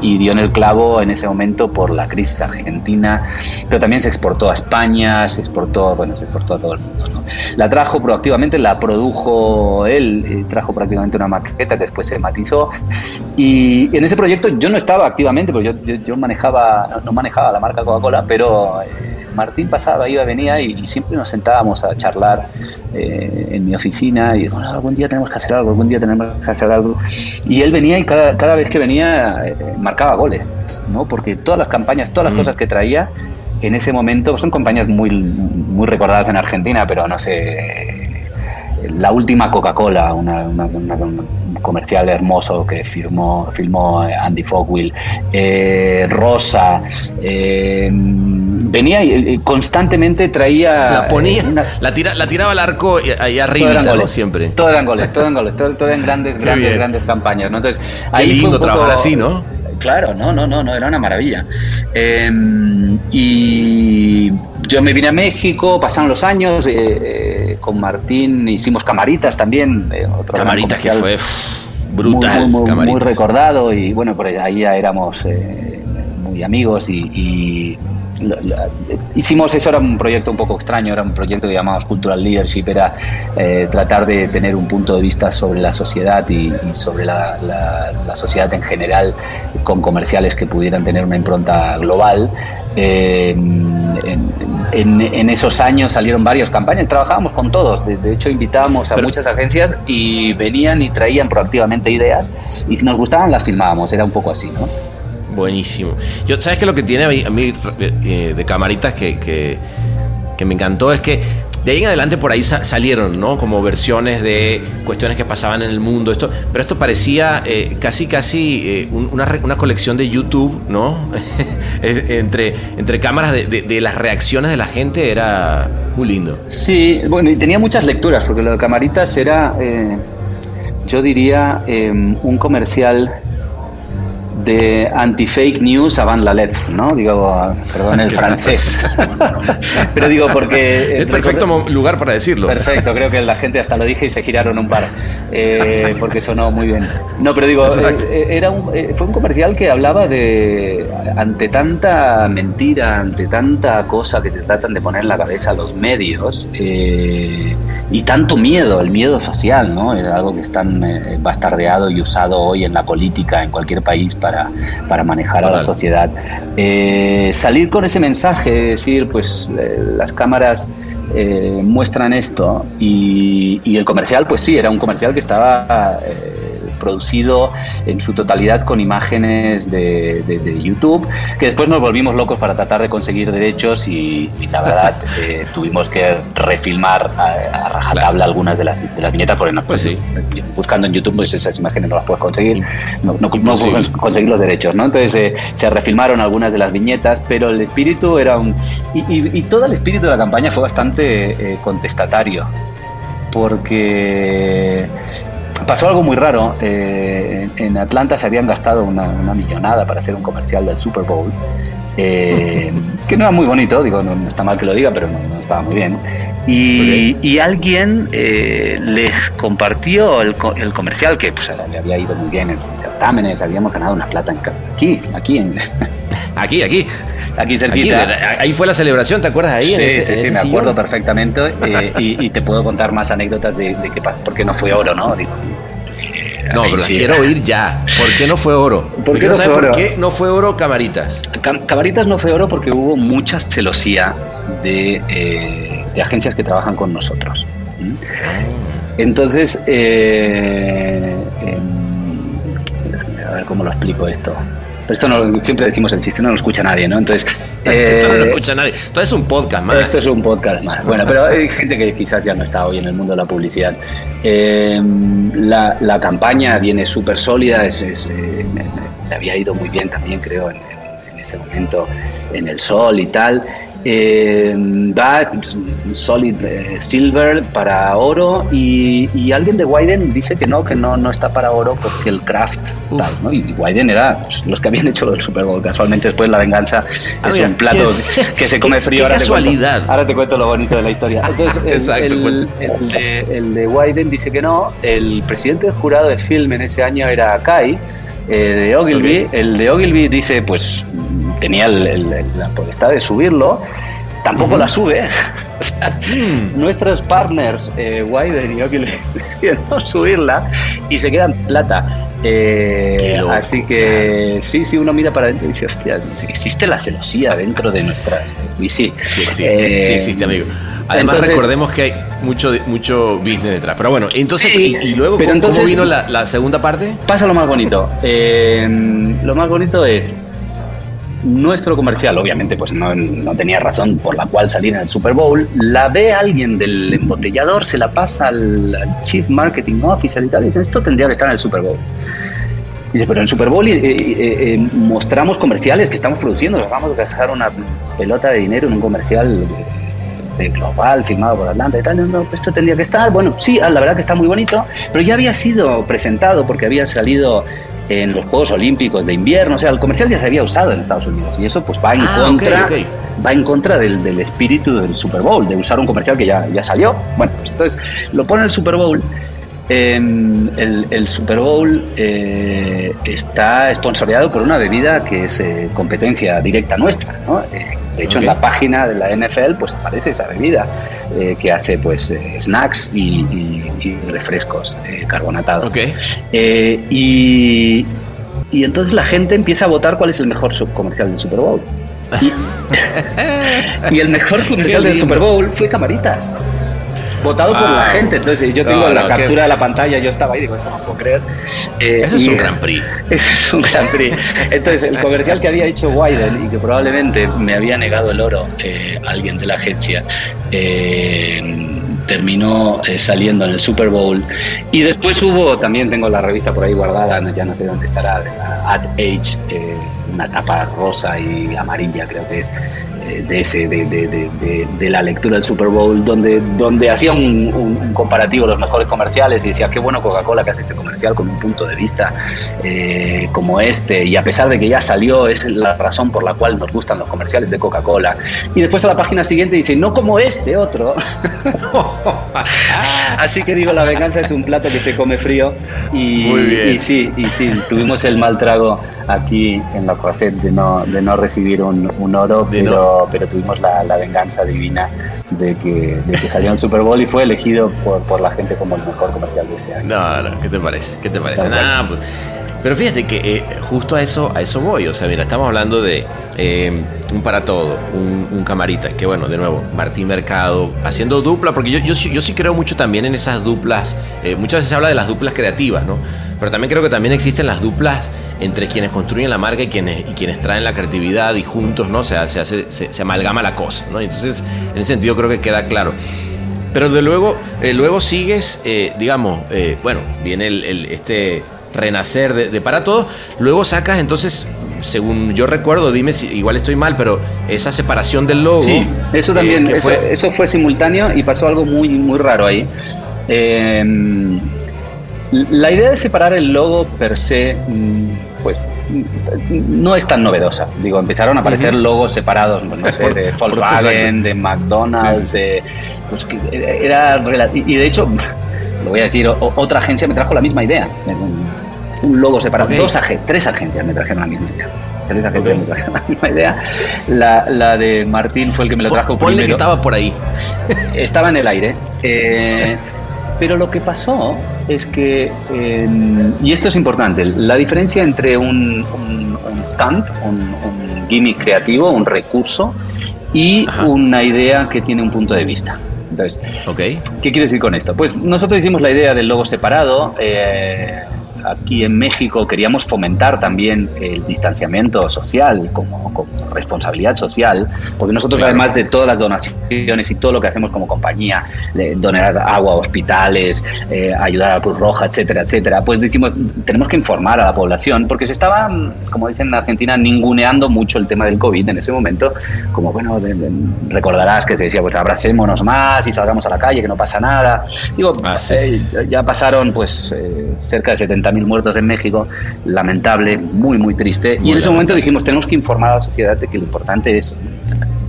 y dio en el clavo en ese momento por la crisis argentina, pero también se exportó a España, se exportó, bueno, se exportó a todo el mundo. La trajo proactivamente, la produjo él, eh, trajo prácticamente una maqueta que después se matizó. Y en ese proyecto yo no estaba activamente, porque yo, yo, manejaba, no, manejaba la marca Coca-Cola, pero eh, Martín pasaba, iba, venía y, siempre nos sentábamos a charlar eh, en mi oficina y bueno, algún día tenemos que hacer algo, algún día tenemos que hacer algo. Y él venía y cada, cada vez que venía marcaba goles, ¿no? Porque todas las campañas, todas las mm. cosas que traía en ese momento son compañías muy, muy recordadas en Argentina, pero no sé. la última Coca-Cola, una, una- una- un comercial hermoso que firmó, filmó Andy Fogwill, eh, Rosa, eh, venía y constantemente traía... La ponía, eh, la, tira, la tiraba al arco y ahí todo arriba, eran ¿no? goles. Siempre. Todo eran goles, todo eran goles, todo, todo eran grandes, Qué grandes, bien. grandes campañas. ¿no? Entonces, Qué ahí lindo poco- trabajar así, ¿no? Claro, no, no, no, no, era una maravilla. Eh, y yo me vine a México, pasaron los años, eh, eh, con Martín hicimos Camaritas también. eh, otro Camaritas que fue brutal. muy, muy, muy, Camaritas. muy recordado y bueno, por ahí ya éramos eh, muy amigos y, y lo- lo- hicimos eso, era un proyecto un poco extraño, era un proyecto que llamamos Cultural Leadership, era eh, tratar de tener un punto de vista sobre la sociedad y, y sobre la, la- la sociedad en general con comerciales que pudieran tener una impronta global. Eh, en, en- en esos años salieron varias campañas, trabajábamos con todos, de, de hecho invitábamos a Pero- muchas agencias y venían y traían proactivamente ideas y si nos gustaban las filmábamos, era un poco así, ¿no? Buenísimo. Yo, ¿Sabes qué lo que tiene a mí, eh, de camaritas que, que, me encantó? Es que de ahí en adelante por ahí sa- salieron, ¿no? Como versiones de cuestiones que pasaban en el mundo. Esto, pero esto parecía eh, casi, casi eh, un- una, una colección de YouTube, ¿no? Entre, entre cámaras de, de- las reacciones de la gente era muy lindo. Sí, bueno, y tenía muchas lecturas, porque lo de Camaritas era, eh, yo diría, un comercial de anti-fake news avant la lettre, ¿no? Digo, perdón el francés. Pero digo, porque... eh, Es perfecto mo- lugar para decirlo. Perfecto, creo que la gente hasta lo dije y se giraron un par, eh, porque sonó muy bien. No, pero digo, Exacto. eh, era un, eh, fue un comercial que hablaba de, ante tanta mentira, ante tanta cosa que te tratan de poner en la cabeza los medios, eh, y tanto miedo, el miedo social, ¿no? Es algo que es tan eh, bastardeado y usado hoy en la política, en cualquier país, para, para manejar a la sociedad. Eh, salir con ese mensaje, decir, pues eh, las cámaras eh, muestran esto y, y el comercial, pues sí, era un comercial que estaba producido en su totalidad con imágenes de, de- de YouTube, que después nos volvimos locos para tratar de conseguir derechos y, y la verdad eh, tuvimos que refilmar a, a rajatabla algunas de las, de las viñetas, porque no, Pues sí. buscando en YouTube pues esas imágenes no las puedes conseguir, no, no, no Imposible. puedes conseguir los derechos, ¿no? Entonces eh, se refilmaron algunas de las viñetas, pero el espíritu era un... Y, y- y todo el espíritu de la campaña fue bastante eh, contestatario, porque pasó algo muy raro. eh, en, Atlanta se habían gastado una, una millonada para hacer un comercial del Super Bowl. eh, que no era muy bonito, digo, no, no está mal que lo diga, pero no, no estaba muy bien. Y, y alguien eh, les compartió el, el comercial que pues, le había ido muy bien en certámenes, habíamos ganado una plata en, aquí, aquí, en, Aquí, aquí. aquí Aquí, cerquita. de- ahí fue la celebración, ¿te acuerdas ahí? Sí, en ese, sí, en sí, me sillón? acuerdo perfectamente eh, y, y te puedo contar más anécdotas de, de qué pasó, porque no fue oro, ¿no? Digo, No, pero las quiero oír ya. ¿Por qué no fue oro? ¿Por qué no fue por oro? qué no fue oro Camaritas. Cam- Cabaritas no fue oro porque hubo mucha celosía de, eh, de agencias que trabajan con nosotros. ¿m? Entonces, eh, em, a ver cómo lo explico esto. Pero esto no, siempre decimos el chiste, no lo escucha nadie, ¿no? Entonces, Esto no lo eh, escucha nadie. Esto es un podcast más. esto es un podcast más. Bueno, pero hay gente que quizás ya no está hoy en el mundo de la publicidad. Eh, la, la campaña viene súper sólida, es, es, eh, me, me- me había ido muy bien también, creo, en, en ese momento en el sol y tal. Eh, va Solid eh, Silver para oro y, y alguien de Wyden dice que no, que no, no está para oro porque el craft tal, ¿no? Y Wyden era pues, los que habían hecho lo del Super Bowl. Casualmente después la venganza Ah, es mira, un plato que se come frío. qué ahora te cuento- casualidad. ahora te cuento lo bonito de la historia. Entonces, el, Exacto, el- el de, el de Wyden dice que no. El presidente del jurado de film en ese año era Kai, eh, de Ogilvy. El de Ogilvy dice, pues tenía el- el- el- la potestad de subirlo. Tampoco la sube. O sea, Mm. Nuestros partners, eh, Wyden y Ogilvy, decidieron subirla y se quedan plata. Eh, así que sí, sí, uno mira para adentro y dice, hostia, existe la celosía dentro de nuestras. Y sí, Sí existe, Eh, sí existe, amigo. Además, entonces- recordemos que hay mucho, mucho business detrás. Pero bueno, entonces, Sí, y, y luego, pero ¿cómo, cómo entonces- vino la, la segunda parte? Pasa lo más bonito. Eh, lo más bonito es. Nuestro comercial, obviamente, pues no, no, tenía razón por la cual salir en el Super Bowl, la ve alguien del embotellador, se la pasa al, Chief Marketing Officer y tal, y dice, esto tendría que estar en el Super Bowl. Dice, pero en el Super Bowl eh, eh, eh, mostramos comerciales que estamos produciendo, vamos a gastar una pelota de dinero en un comercial de global firmado por Atlanta y tal, no, esto tendría que estar, bueno, sí, la verdad que está muy bonito, pero ya había sido presentado porque había salido en los Juegos Olímpicos de invierno, o sea, el comercial ya se había usado en Estados Unidos y eso pues va en ah, contra va en contra del, del, espíritu del Super Bowl, de usar un comercial que ya, ya salió. Bueno, pues entonces lo pone el Super Bowl el, el, Super Bowl eh, está esponsoreado por una bebida que es eh, competencia directa nuestra. ¿no? Eh, de hecho, en la página de la NFL pues aparece esa bebida que hace pues snacks y, refrescos carbonatados. y, y entonces la gente empieza a votar cuál es el mejor subcomercial del Super Bowl. Y, y el mejor comercial del Super Bowl fue Camaritas votado por la gente. Entonces yo tengo la captura de la pantalla, yo estaba ahí, digo, no puedo creer. Eh, Eso es un Gran Prix. Ese es un Gran Prix. Entonces el comercial que había hecho Wyden y que probablemente me había negado el oro eh, alguien de la agencia. Eh, terminó saliendo en el Super Bowl y después hubo también tengo la revista por ahí guardada ya no sé dónde estará de Ad Age una tapa rosa y amarilla creo que es de, ese, de, de, de, la lectura del Super Bowl, donde, donde hacía un, un, comparativo los mejores comerciales y decía, qué bueno Coca-Cola que hace este comercial con un punto de vista eh, como este, y a pesar de que ya salió, es la razón por la cual nos gustan los comerciales de Coca-Cola. Y después a la página siguiente dice, no como este otro. Así que digo, la venganza es un plato que se come frío y, y sí, y sí, tuvimos el mal trago aquí en la Croisette de no, de no recibir un, un oro, pero, pero tuvimos la, la, venganza divina de que, de que salió en Super Bowl y fue elegido por, por, la gente como el mejor comercial de ese año. No, no, ¿qué te parece? ¿Qué te parece? Nada, pues, pero fíjate que eh, justo a eso, a eso voy. O sea, mira, estamos hablando de eh, un para todo, un, camarita. Que bueno, de nuevo, Martín Mercado haciendo dupla, porque yo, yo, yo sí creo mucho también en esas duplas. Eh, muchas veces se habla de las duplas creativas, ¿no? Pero también creo que también existen las duplas entre quienes construyen la marca y quienes, y quienes traen la creatividad y juntos, ¿no? Se, se, hace, se, amalgama la cosa, ¿no? Entonces, en ese sentido creo que queda claro. Pero de luego, luego sigues, digamos, bueno, viene el, este renacer de, para todos. Luego sacas entonces, según yo recuerdo, dime si igual estoy mal, pero esa separación del logo. Sí, eso también, eh, eso, fue... eso, fue... simultáneo y pasó algo muy, muy raro ahí. Em, la idea de separar el logo per se, mm, pues no es tan novedosa. Digo, empezaron a aparecer logos separados, no sé, de Volkswagen, de McDonald's, de, pues, era y de hecho, lo voy a decir, otra agencia me trajo la misma idea un logo separado. Dos tres agencias me trajeron la misma idea. Tres agencias me trajeron la misma idea. La, de Martín fue el que me lo trajo Ponle que estaba por ahí. Estaba en el aire. Eh, pero lo que pasó es que, y esto es importante, la diferencia entre un, un, un stunt, un, gimmick creativo, un recurso, y una idea que tiene un punto de vista. Entonces, ¿qué quiere decir con esto? Pues nosotros hicimos la idea del logo separado. Eh, aquí en México queríamos fomentar también el distanciamiento social como, responsabilidad social, porque nosotros además de todas las donaciones y todo lo que hacemos como compañía, donar agua a hospitales, eh, ayudar a la Cruz Roja, etcétera, etcétera, pues dijimos, tenemos que informar a la población, porque se estaba, como dicen en Argentina, ninguneando mucho el tema del COVID en ese momento, como bueno, recordarás que se decía, pues abracémonos más y salgamos a la calle, que no pasa nada. Digo, ah, eh, ya pasaron pues eh, cerca de 70 mil muertos en México, lamentable, muy, muy triste. y en ese momento dijimos, tenemos que informar a la sociedad de que lo importante es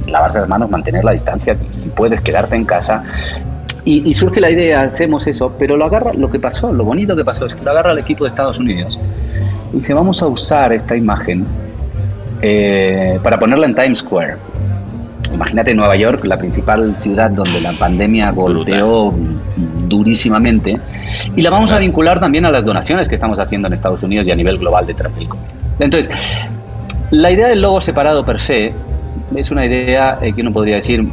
lavarse las manos, mantener la distancia, si puedes quedarte en casa. Y, surge la idea, hacemos eso, pero lo agarra, lo que pasó, lo bonito que pasó es que lo agarra el equipo de Estados Unidos y dice, vamos a usar esta imagen eh, para ponerla en Times Square. Imagínate Nueva York, la principal ciudad donde la pandemia golpeó durísimamente, y la vamos a vincular también a las donaciones que estamos haciendo en Estados Unidos y a nivel global detrás del COVID. Entonces, la idea del logo separado per se es una idea eh, que uno podría decir,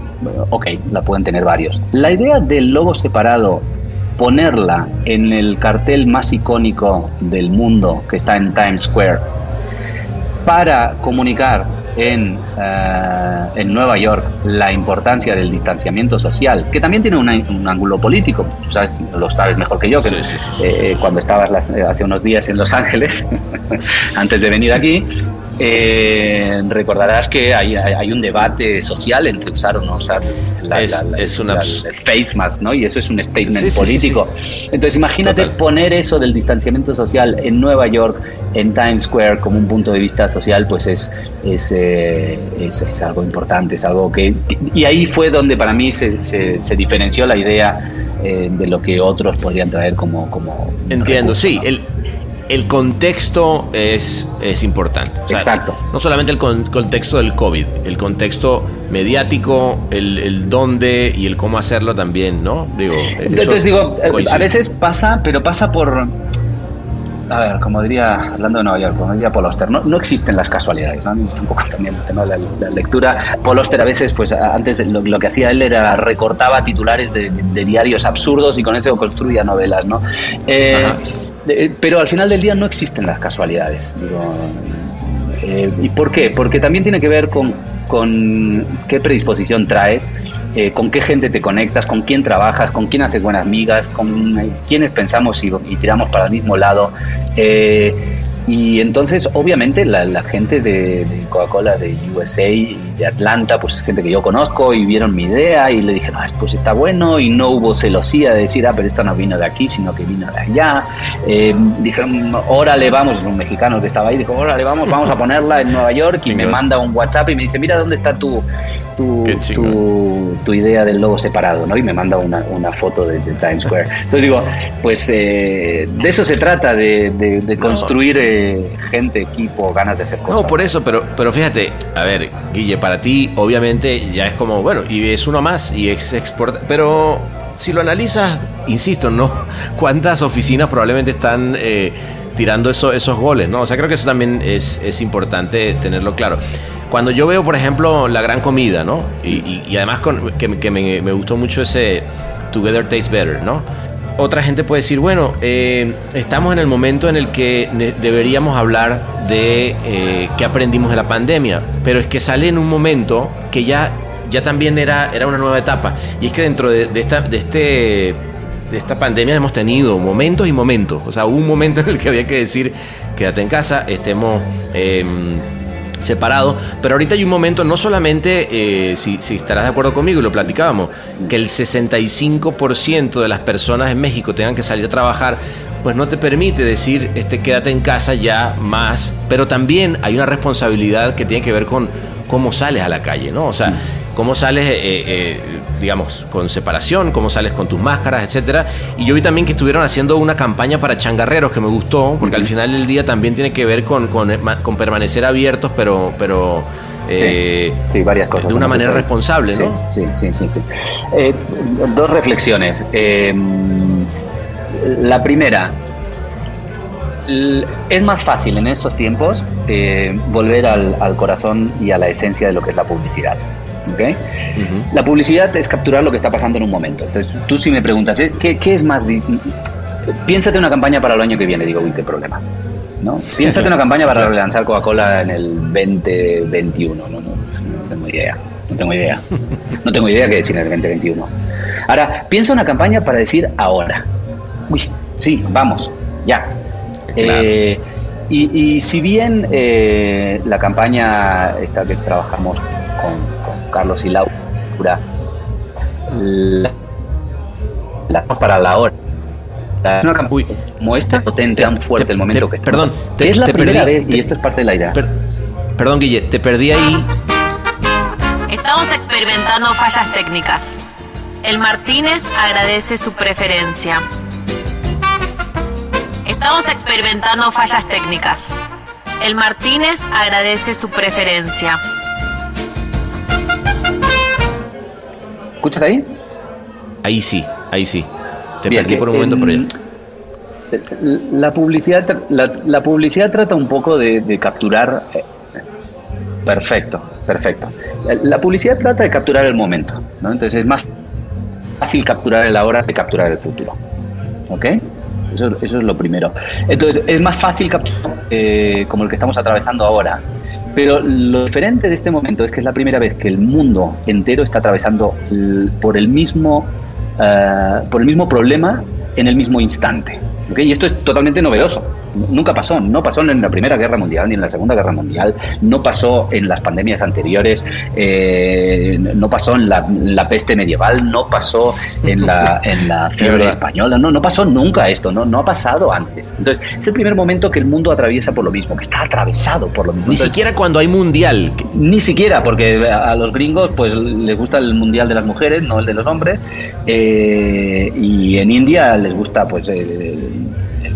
ok, la pueden tener varios. La idea del logo separado, ponerla en el cartel más icónico del mundo que está en Times Square, para comunicar en, eh, en Nueva York la importancia del distanciamiento social, que también tiene un ángulo político, sabes, lo sabes mejor que yo, que eh, cuando estabas hace unos días en Los Ángeles, antes de venir aquí, eh, recordarás que hay, hay, un debate social entre usar o no usar la, es, una... el face mask, ¿no? Y eso es un statement político. Entonces, imagínate poner eso del distanciamiento social en Nueva York, en Times Square, como un punto de vista social, pues es, es, eh, es, algo importante, es algo que... Y ahí fue donde para mí se, se, diferenció la idea eh, de lo que otros podrían traer como... como Entiendo, sí. El, el contexto es, es importante. Exacto. No solamente el contexto del COVID, el contexto mediático, el, el, dónde y el cómo hacerlo también, ¿no? Digo, Entonces digo, eh, a veces pasa, pero pasa por... A ver, como diría, hablando de Nueva York, como diría Paul no, no existen las casualidades, ¿no? Un poco también el tema de la, lectura. Paul a veces, pues antes lo, que hacía él era recortaba titulares de, diarios absurdos y con eso construía novelas, ¿no? Eh, pero al final del día no existen las casualidades. Eh, ¿Y por qué? Porque también tiene que ver con, con qué predisposición traes, eh, con qué gente te conectas, con quién trabajas, con quién haces buenas migas, con eh, quiénes pensamos y, tiramos para el mismo lado. Y entonces, obviamente, la, gente de, Coca-Cola de USA y de Atlanta, pues gente que yo conozco y vieron mi idea y le dije, no, pues está bueno y no hubo celosía de decir, ah, pero esto no vino de aquí, sino que vino de allá. Eh, dijeron, órale, vamos, un mexicano que estaba ahí, dijo, órale, vamos, vamos a ponerla en Nueva York y me manda un WhatsApp y me dice, mira, ¿dónde está tu, tu, tu, idea del logo separado, ¿no? Y me manda una, una foto de, Times Square. Entonces digo, pues eh, de eso se trata, de, de, construir eh, gente, equipo, ganas de hacer cosas. No, por eso, pero, pero fíjate, a ver, Guille, para ti obviamente ya es como, bueno, y es uno más y es exporta, pero si lo analizas, insisto, ¿no? ¿Cuántas oficinas probablemente están... Eh, tirando eso, esos goles, ¿no? O sea, creo que eso también es, es importante tenerlo claro. Cuando yo veo, por ejemplo, la gran comida, ¿no? Y, además que, me, gustó mucho ese Together Tastes Better, ¿no? Otra gente puede decir, bueno, eh, estamos en el momento en el que deberíamos hablar de eh, qué aprendimos de la pandemia, pero es que sale en un momento que ya, ya también era, era una nueva etapa. Y es que dentro de, esta, de, este, de esta pandemia hemos tenido momentos y momentos. O sea, hubo un momento en el que había que decir, quédate en casa, estemos... Em, separado. Pero ahorita hay un momento, no solamente, eh, si, estarás de acuerdo conmigo y lo platicábamos, que el 65% de las personas en México tengan que salir a trabajar, pues no te permite decir, este, quédate en casa ya más, pero también hay una responsabilidad que tiene que ver con cómo sales a la calle, ¿no? O sea, cómo sales, eh, eh, digamos, con separación, cómo sales con tus máscaras, etcétera. Y yo vi también que estuvieron haciendo una campaña para changarreros que me gustó, porque al final del día también tiene que ver con, con, permanecer abiertos, pero, pero sí, varias cosas. De una manera responsable, ¿no? Sí, sí, sí, sí. dos reflexiones. Em, la primera, es más fácil en estos tiempos eh, volver al, al, corazón y a la esencia de lo que es la publicidad. ¿Okay? La publicidad es capturar lo que está pasando en un momento. Entonces, tú si me preguntas, ¿eh? ¿qué, qué es más... Piénsate una campaña para el año que viene, digo, uy, qué problema. ¿no? Piénsate una campaña para lanzar Coca-Cola en el 2021. No, no, no tengo idea. No tengo idea. No tengo idea qué decir en el 2021. Ahora, piensa una campaña para decir ahora. Uy, sí, vamos, ya. Eh, y, si bien eh, la campaña esta que trabajamos con, Carlos y Laura, la, para la hora. una campaña como esta potente, tan fuerte el momento que Perdón, te, es la primera vez y esto es parte de la idea. perdón, Guille, te perdí ahí. Estamos experimentando fallas técnicas. El Martínez agradece su preferencia. Estamos experimentando fallas técnicas. El Martínez agradece su preferencia. Escuchas ahí? Ahí sí, ahí sí. Te perdí por un momento por allá. La publicidad, la, publicidad trata un poco de, capturar. Eh, perfecto, perfecto. La publicidad trata de capturar el momento, ¿no? Entonces es más fácil capturar el ahora que capturar el futuro. ¿Ok? Eso, eso es lo primero. Entonces es más fácil capturar, eh, como el que estamos atravesando ahora, Pero lo diferente de este momento es que es la primera vez que el mundo entero está atravesando por el mismo, eh, por el mismo problema en el mismo instante. Y esto es totalmente novedoso. Nunca pasó, no pasó en la Primera Guerra Mundial ni en la Segunda Guerra Mundial, no pasó en las pandemias anteriores, eh, no pasó en la, peste medieval, no pasó en la, en la fiebre española, no, no pasó nunca esto, no, no ha pasado antes. Entonces, es el primer momento que el mundo atraviesa por lo mismo, que está atravesado por lo mismo. Ni siquiera cuando hay mundial. Ni siquiera, porque a los gringos pues les gusta el mundial de las mujeres, no el de los hombres, eh, y en India les gusta pues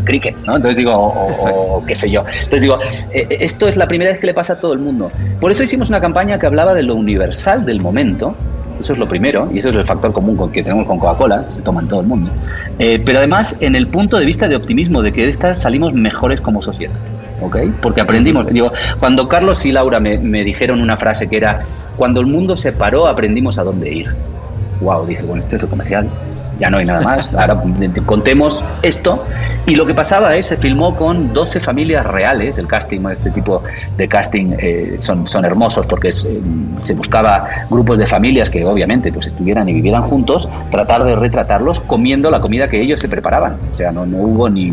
cricket, ¿no? Entonces digo, o, qué sé yo. Entonces digo, eh, eh, esto es la primera vez que le pasa a todo el mundo. Por eso hicimos una campaña que hablaba de lo universal del momento, eso es lo primero, y eso es el factor común que tenemos con Coca-Cola, se toma en todo el mundo. Eh, pero además, en el punto de vista de optimismo, de que de estas salimos mejores como sociedad. ¿ok? Porque aprendimos. Digo, cuando Carlos y Laura me, me dijeron una frase que era: Cuando el mundo se paró, aprendimos a dónde ir. Wow, dije, bueno, este es el comercial ya no hay nada más. Ahora contemos esto. Y lo que pasaba es, se filmó con 12 familias reales. El casting, este tipo de casting eh, son, son hermosos porque eh, se buscaba grupos de familias que obviamente pues estuvieran y vivieran juntos, tratar de retratarlos comiendo la comida que ellos se preparaban. O sea, no, no hubo ni,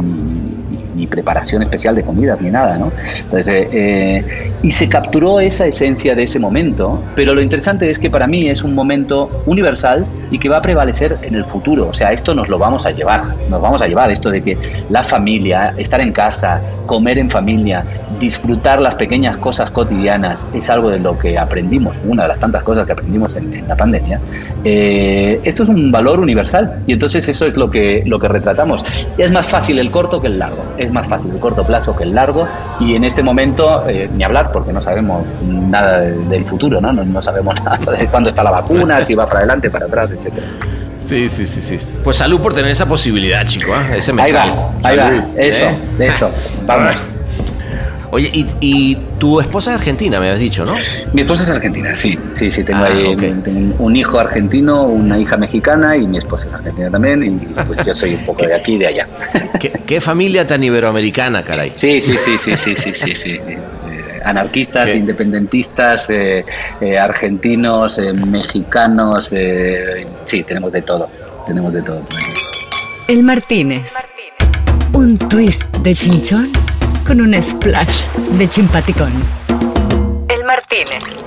ni preparación especial de comidas ni nada, ¿no? Entonces, eh, eh, y se capturó esa esencia de ese momento, pero lo interesante es que para mí es un momento universal y que va a prevalecer en el futuro, o sea, esto nos lo vamos a llevar, nos vamos a llevar esto de que la familia, estar en casa, comer en familia, disfrutar las pequeñas cosas cotidianas es algo de lo que aprendimos, una de las tantas cosas que aprendimos en, la pandemia. Eh, esto es un valor universal y entonces eso es lo que, lo que retratamos. Es más fácil el corto que el largo es más fácil el corto plazo que el largo y en este momento eh, ni hablar porque no sabemos nada del, futuro, ¿no? ¿no? sabemos nada de cuándo está la vacuna, si va para adelante, para atrás, etcétera. Sí, sí, sí, sí. Pues salud por tener esa posibilidad, chico. ¿eh? Ese ahí va, ahí va. Eso, ¿eh? eso. Vamos. Oye, y, tu esposa es argentina, me habías dicho, ¿no? Mi esposa es argentina, sí. Sí, sí, tengo ah, ahí un hijo argentino, una hija mexicana y mi esposa es argentina también. Y pues yo soy un poco de aquí y de allá. ¿Qué, familia tan iberoamericana, caray? Sí, sí, sí, sí, sí, sí, sí. sí. anarquistas, independentistas, eh, eh, argentinos, eh, mexicanos, sí, tenemos de todo, tenemos de todo. El Martínez. Un twist de chinchón con un splash de chimpaticón. El Martínez.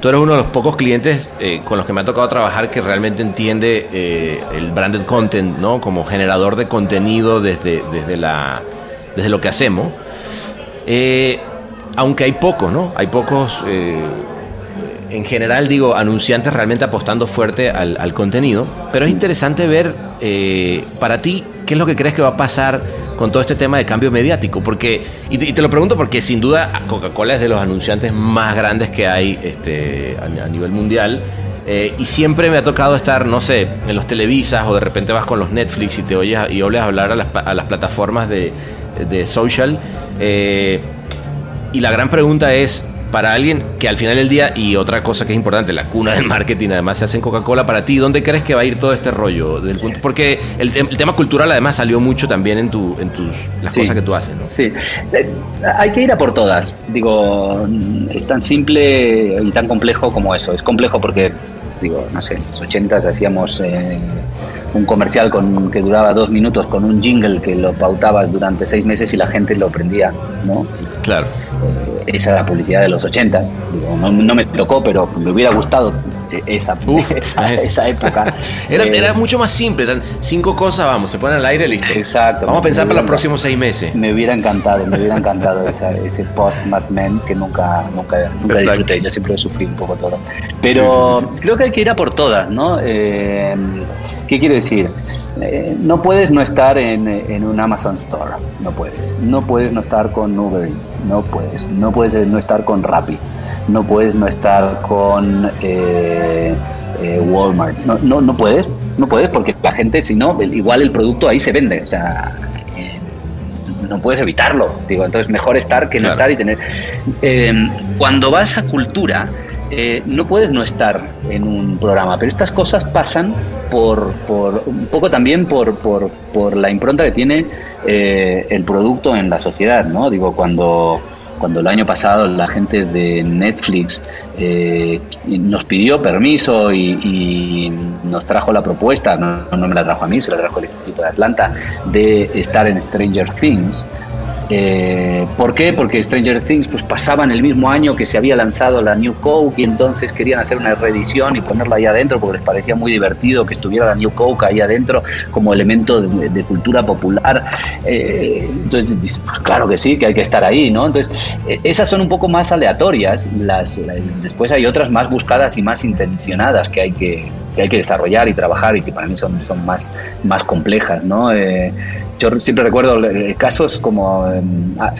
Tú eres uno de los pocos clientes eh, con los que me ha tocado trabajar que realmente entiende eh, el branded content, ¿no? Como generador de contenido desde, desde, la, desde lo que hacemos. Eh, aunque hay pocos, ¿no? Hay pocos, en general digo, anunciantes realmente apostando fuerte al, al contenido. Pero es interesante ver para ti qué es lo que crees que va a pasar con todo este tema de cambio mediático? Porque, y te, lo pregunto porque sin duda Coca-Cola es de los anunciantes más grandes que hay este, a, nivel mundial. Eh, y siempre me ha tocado estar, no sé, en los televisas o de repente vas con los Netflix y te oyes y oyes hablar a las, a las plataformas de, de social. Eh, y la gran pregunta es, para alguien que al final del día, y otra cosa que es importante, la cuna del marketing además se hace en Coca-Cola, para ti, ¿dónde crees que va a ir todo este rollo? Del, porque el, tema cultural además salió mucho también en, tu, en tus, las cosas que tú haces. ¿no? Sí, eh, hay que ir a por todas. Digo, es tan simple y tan complejo como eso. Es complejo porque, digo, no sé, en los 80 hacíamos... Eh, un comercial con, que duraba dos minutos con un jingle que lo pautabas durante seis meses y la gente lo prendía, ¿no? Claro. Eh, esa era la publicidad de los 80. no, me tocó, pero me hubiera gustado esa, esa, época. era, eh, era, mucho más simple, eran cinco cosas, vamos, se ponen al aire, listo. Exacto. Vamos a pensar para los próximos seis meses. Me hubiera encantado, me hubiera encantado ese post Mad Men que nunca, nunca, nunca disfruté, yo siempre sufrí un poco todo. Pero creo que hay que ir a por todas, ¿no? Eh, ¿Qué quiero decir? Eh, no puedes no estar en, en, un Amazon Store, no puedes. No puedes no estar con Uber Eats, no puedes. No puedes no estar con Rappi, no puedes no estar con eh, eh, Walmart. No, no, no puedes, no puedes porque la gente, si no, igual el producto ahí se vende. O sea, no puedes evitarlo. Digo, entonces mejor estar que no estar y tener. cuando vas a cultura, eh, no puedes no estar en un programa, pero estas cosas pasan por, por un poco también por, por, la impronta que tiene eh, el producto en la sociedad, ¿no? Digo, cuando cuando el año pasado la gente de Netflix eh, nos pidió permiso y, nos trajo la propuesta, no, no me la trajo a mí, se la trajo el equipo de Atlanta, de estar en Stranger Things. Eh, ¿Por qué? Porque Stranger Things pues, pasaba en el mismo año que se había lanzado la New Coke y entonces querían hacer una reedición y ponerla ahí adentro porque les parecía muy divertido que estuviera la New Coke ahí adentro como elemento de, cultura popular. Eh, entonces, pues claro que sí, que hay que estar ahí, ¿no? Entonces, eh, esas son un poco más aleatorias, las, después hay otras más buscadas y más intencionadas que hay que, que hay que desarrollar y trabajar y que para mí son, son más, más complejas, ¿no? yo siempre recuerdo eh, casos como ah,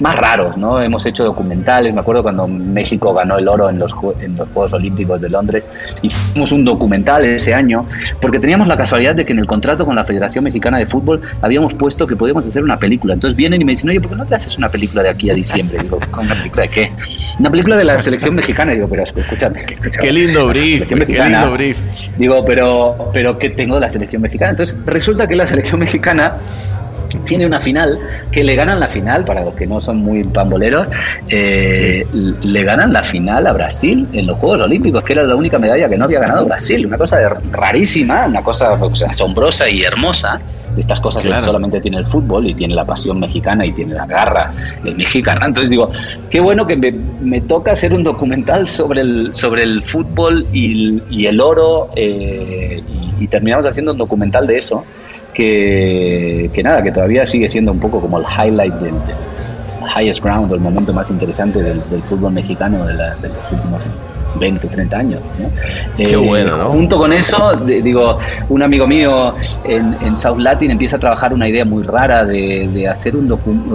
más raros, ¿no? Hemos hecho documentales, me acuerdo cuando México ganó el oro en los, en los Juegos Olímpicos de Londres, hicimos un documental ese año, porque teníamos la casualidad de que en el contrato con la Federación Mexicana de Fútbol habíamos puesto que podíamos hacer una película. Entonces vienen y me dicen, oye, ¿por qué no te haces una película de aquí a diciembre? Digo, ¿una película de qué? Una película de la selección mexicana. Digo, pero escúchame. Qué lindo brief, qué lindo brief. Digo, pero, pero ¿qué tengo de la selección mexicana? Entonces resulta que la selección mexicana tiene una final que le ganan la final, para los que no son muy pamboleros, eh, le ganan la final a Brasil en los Juegos Olímpicos, que era la única medalla que no había ganado Brasil. Una cosa rarísima, una cosa pues, asombrosa y hermosa. Estas cosas que solamente tiene el fútbol y tiene la pasión mexicana y tiene la garra mexicana. Entonces digo, qué bueno que me, toca hacer un documental sobre el, sobre el fútbol y, el oro eh, y terminamos haciendo un documental de eso que, nada, que todavía sigue siendo un poco como el highlight del, highest ground, el momento más interesante del, fútbol mexicano de, de los últimos 20, 30 años. Qué eh, bueno, ¿no? Junto con eso, digo, un amigo mío en, South Latin empieza a trabajar una idea muy rara de, hacer, un,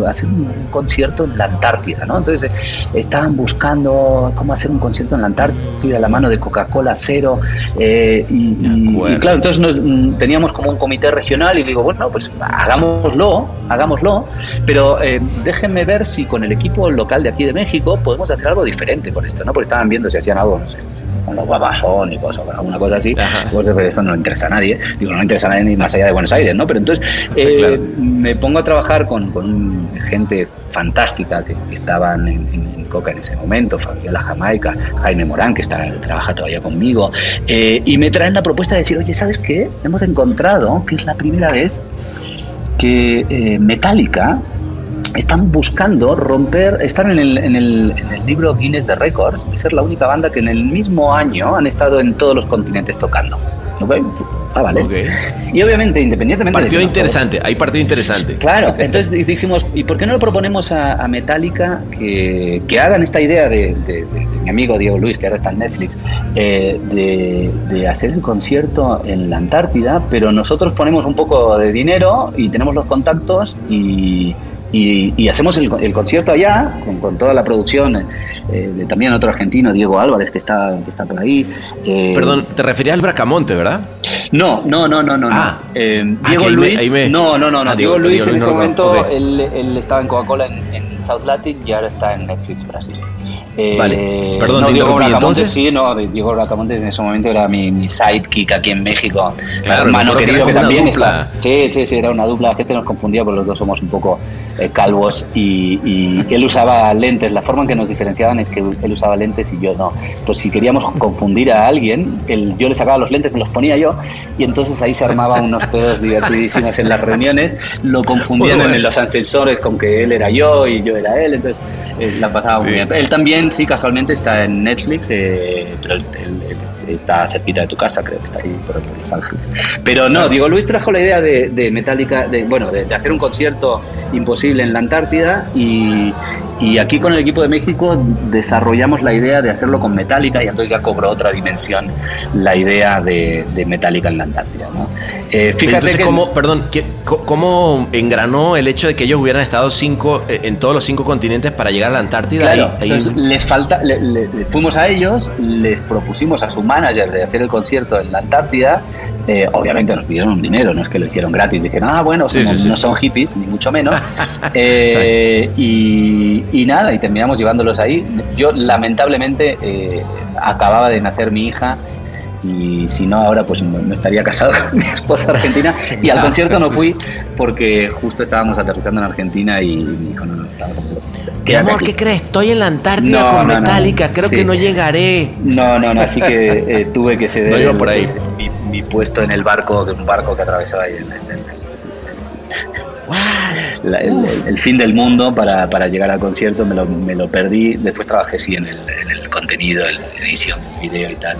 hacer un concierto en la Antártida, ¿no? Entonces estaban buscando cómo hacer un concierto en la Antártida, la mano de Coca-Cola cero, eh, y, claro, entonces mm, teníamos como un comité regional y digo, bueno, pues hagámoslo, hagámoslo, pero eh, déjenme ver si con el equipo local de aquí de México podemos hacer algo diferente con esto, ¿no? Porque estaban viendo si hacían algo sé, con los guapasónicos o alguna cosa así, pues esto no le interesa a nadie, digo, no le interesa a nadie ni más allá de Buenos Aires, ¿no? Pero entonces eh, me pongo a trabajar con, con gente fantástica que, estaban en, Coca en ese momento, Fabiola Jamaica, Jaime Morán, que está, trabaja todavía conmigo, eh, y me traen la propuesta de decir, oye, ¿sabes qué? Hemos encontrado que es la primera vez que eh, Metallica están buscando romper, están en el, en, el, en el, libro Guinness de Records de ser la única banda que en el mismo año han estado en todos los continentes tocando. Ah, vale. Y obviamente, independientemente partido interesante, hay partido interesante. Claro, entonces dijimos, ¿y por qué no le proponemos a, Metallica que, que, hagan esta idea de, mi amigo Diego Luis, que ahora está en Netflix, eh, de, de, hacer el concierto en la Antártida, pero nosotros ponemos un poco de dinero y tenemos los contactos y y, hacemos el, concierto allá, con, toda la producción eh, de también otro argentino, Diego Álvarez, que está, que está por ahí. Eh, Perdón, te referías al Bracamonte, ¿verdad? No, no, no, no, no. Ah. Eh, ah Diego Luis. No, no, no, no. Ah, Diego, Luis en ese momento, él, él, estaba en Coca-Cola en, en, South Latin y ahora está en Netflix Brasil. Vale, perdón, no, Diego Bracamonte sí, no, Diego Bracamonte en ese momento era mi, mi sidekick aquí en México. Claro, hermano querido que, también está. Sí, sí, sí, era una dupla. La gente nos confundía porque los dos somos un poco eh, calvos y, él usaba lentes. La forma en que nos diferenciaban es que él usaba lentes y yo no. Pues si queríamos confundir a alguien, yo le sacaba los lentes, me los ponía yo y entonces ahí se armaban unos pedos divertidísimos en las reuniones. Lo confundían en los ascensores con que él era yo y yo era él. Entonces eh, la pasaba muy bien. Él también, sí, casualmente está en Netflix, eh, pero él, está cerquita de tu casa, creo que está ahí por Los Ángeles. Pero no, Diego Luis trajo la idea de, de Metallica, de, bueno, de hacer un concierto imposible en la Antártida y, y aquí con el equipo de México desarrollamos la idea de hacerlo con Metallica y entonces ya cobró otra dimensión la idea de, de Metallica en la Antártida. ¿no? Eh, fíjate cómo, perdón, ¿cómo engranó el hecho de que ellos hubieran estado cinco eh, en todos los cinco continentes para llegar a la Antártida? Claro, entonces les falta, fuimos a ellos, les propusimos a su manager de hacer el concierto en la Antártida eh, obviamente nos pidieron un dinero, no es que lo hicieron gratis. Dijeron, ah, bueno, no son hippies, ni mucho menos. Eh, y, nada, y terminamos llevándolos ahí. Yo, lamentablemente, eh, acababa de nacer mi hija y si no ahora pues no, estaría casado con mi esposa argentina y al concierto no fui porque justo estábamos aterrizando en Argentina y me dijo no, no, ¿Qué amor, ¿qué crees? Estoy en la Antártida con Metallica, creo que no llegaré. No, no, no, así que eh, tuve que ceder por ahí. Mi, puesto en el barco, un barco que atravesaba ahí en, el, fin del mundo para, para, llegar al concierto, me lo, me lo perdí. Después trabajé sí en el, en el contenido, en la edición, video y tal.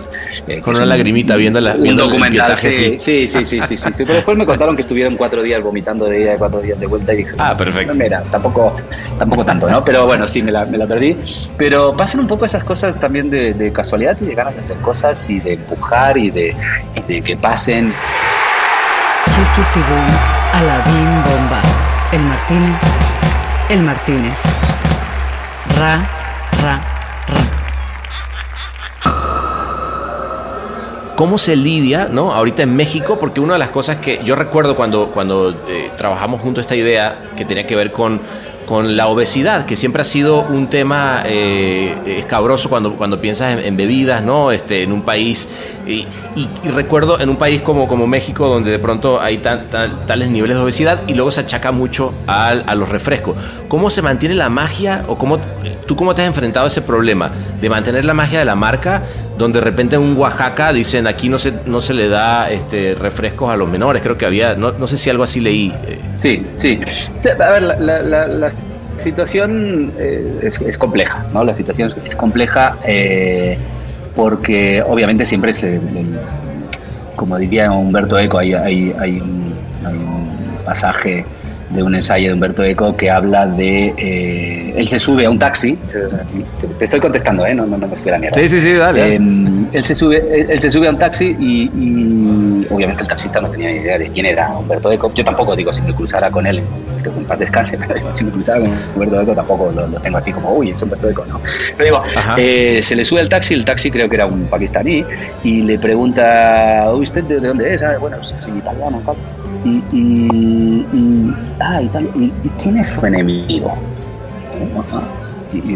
Con una lagrimita viendo, la, un documental. sí, sí, sí, sí, sí, sí, Pero después me contaron que estuvieron cuatro días vomitando de ida y cuatro días de vuelta y dije, ah, perfecto. Mira, tampoco, tampoco tanto, ¿no? Pero bueno, sí, me la, me la perdí. Pero pasan un poco esas cosas también de, de casualidad y de ganas de hacer cosas y de empujar y de, y de que pasen. Chiquitibum, Aladín Bomba. El Martínez, el Martínez. Ra, ra. ¿Cómo se lidia, no? Ahorita en México, porque una de las cosas que yo recuerdo cuando, cuando eh, trabajamos junto a esta idea que tenía que ver con con la obesidad, que siempre ha sido un tema eh, escabroso cuando, cuando piensas en, bebidas, ¿no? Este, en un país, y, recuerdo en un país como, como México, donde de pronto hay tales niveles de obesidad y luego se achaca mucho a, a, los refrescos. ¿Cómo se mantiene la magia o cómo, tú cómo te has enfrentado a ese problema de mantener la magia de la marca donde de repente en Oaxaca dicen aquí no se, no se le da este, refrescos a los menores, creo que había, no, no sé si algo así leí. Sí, sí. A ver, la, situación eh, es, compleja, ¿no? La situación es, compleja eh, porque obviamente siempre se, como diría Humberto Eco, hay, hay, hay un pasaje de un ensayo de Humberto Eco que habla de. Eh, él se sube a un taxi. Te estoy contestando, ¿eh? No, no, no me fui a la mierda. Sí, sí, sí, dale. Em, él, se sube, él, se sube a un taxi y, obviamente el taxista no tenía ni idea de quién era Humberto Eco. Yo tampoco digo si me cruzara con él, que un par descanse, pero si me cruzara con Humberto Eco tampoco lo, tengo así como, uy, es Humberto Eco, ¿no? Pero digo, eh, se le sube al taxi, el taxi creo que era un pakistaní, y le pregunta, ¿usted de, dónde es? Ah, bueno, soy italiano, tal y, y, y, ah, y, tal, y, quién es su enemigo? Y,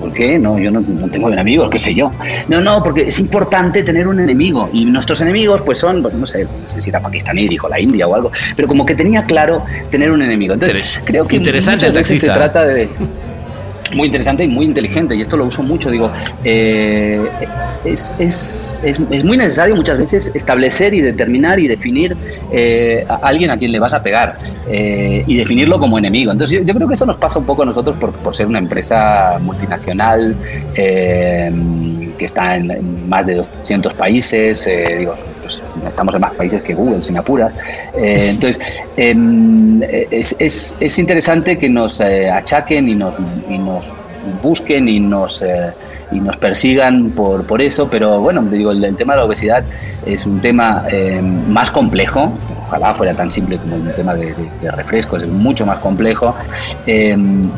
¿Por qué? No, yo no, no, tengo enemigos, qué sé yo. No, no, porque es importante tener un enemigo. Y nuestros enemigos, pues son, pues, no sé, no sé si era pakistaní, dijo la India o algo, pero como que tenía claro tener un enemigo. Entonces, creo que interesante el se trata de muy interesante y muy inteligente, y esto lo uso mucho, digo, eh, es, es, es, es, muy necesario muchas veces establecer y determinar y definir eh, a alguien a quien le vas a pegar eh, y definirlo como enemigo. Entonces yo, creo que eso nos pasa un poco a nosotros por, por ser una empresa multinacional que está en, más de 200 países, digo, pues, estamos en más países que Google, apuras. Eh, entonces, em, es, es, es, interesante que nos eh, achaquen y nos, y nos busquen y nos, eh, y nos persigan por, por eso, pero bueno, digo, el, tema de la obesidad es un tema em, más complejo, ojalá fuera tan simple como el tema de, de refrescos, es mucho más complejo. Em,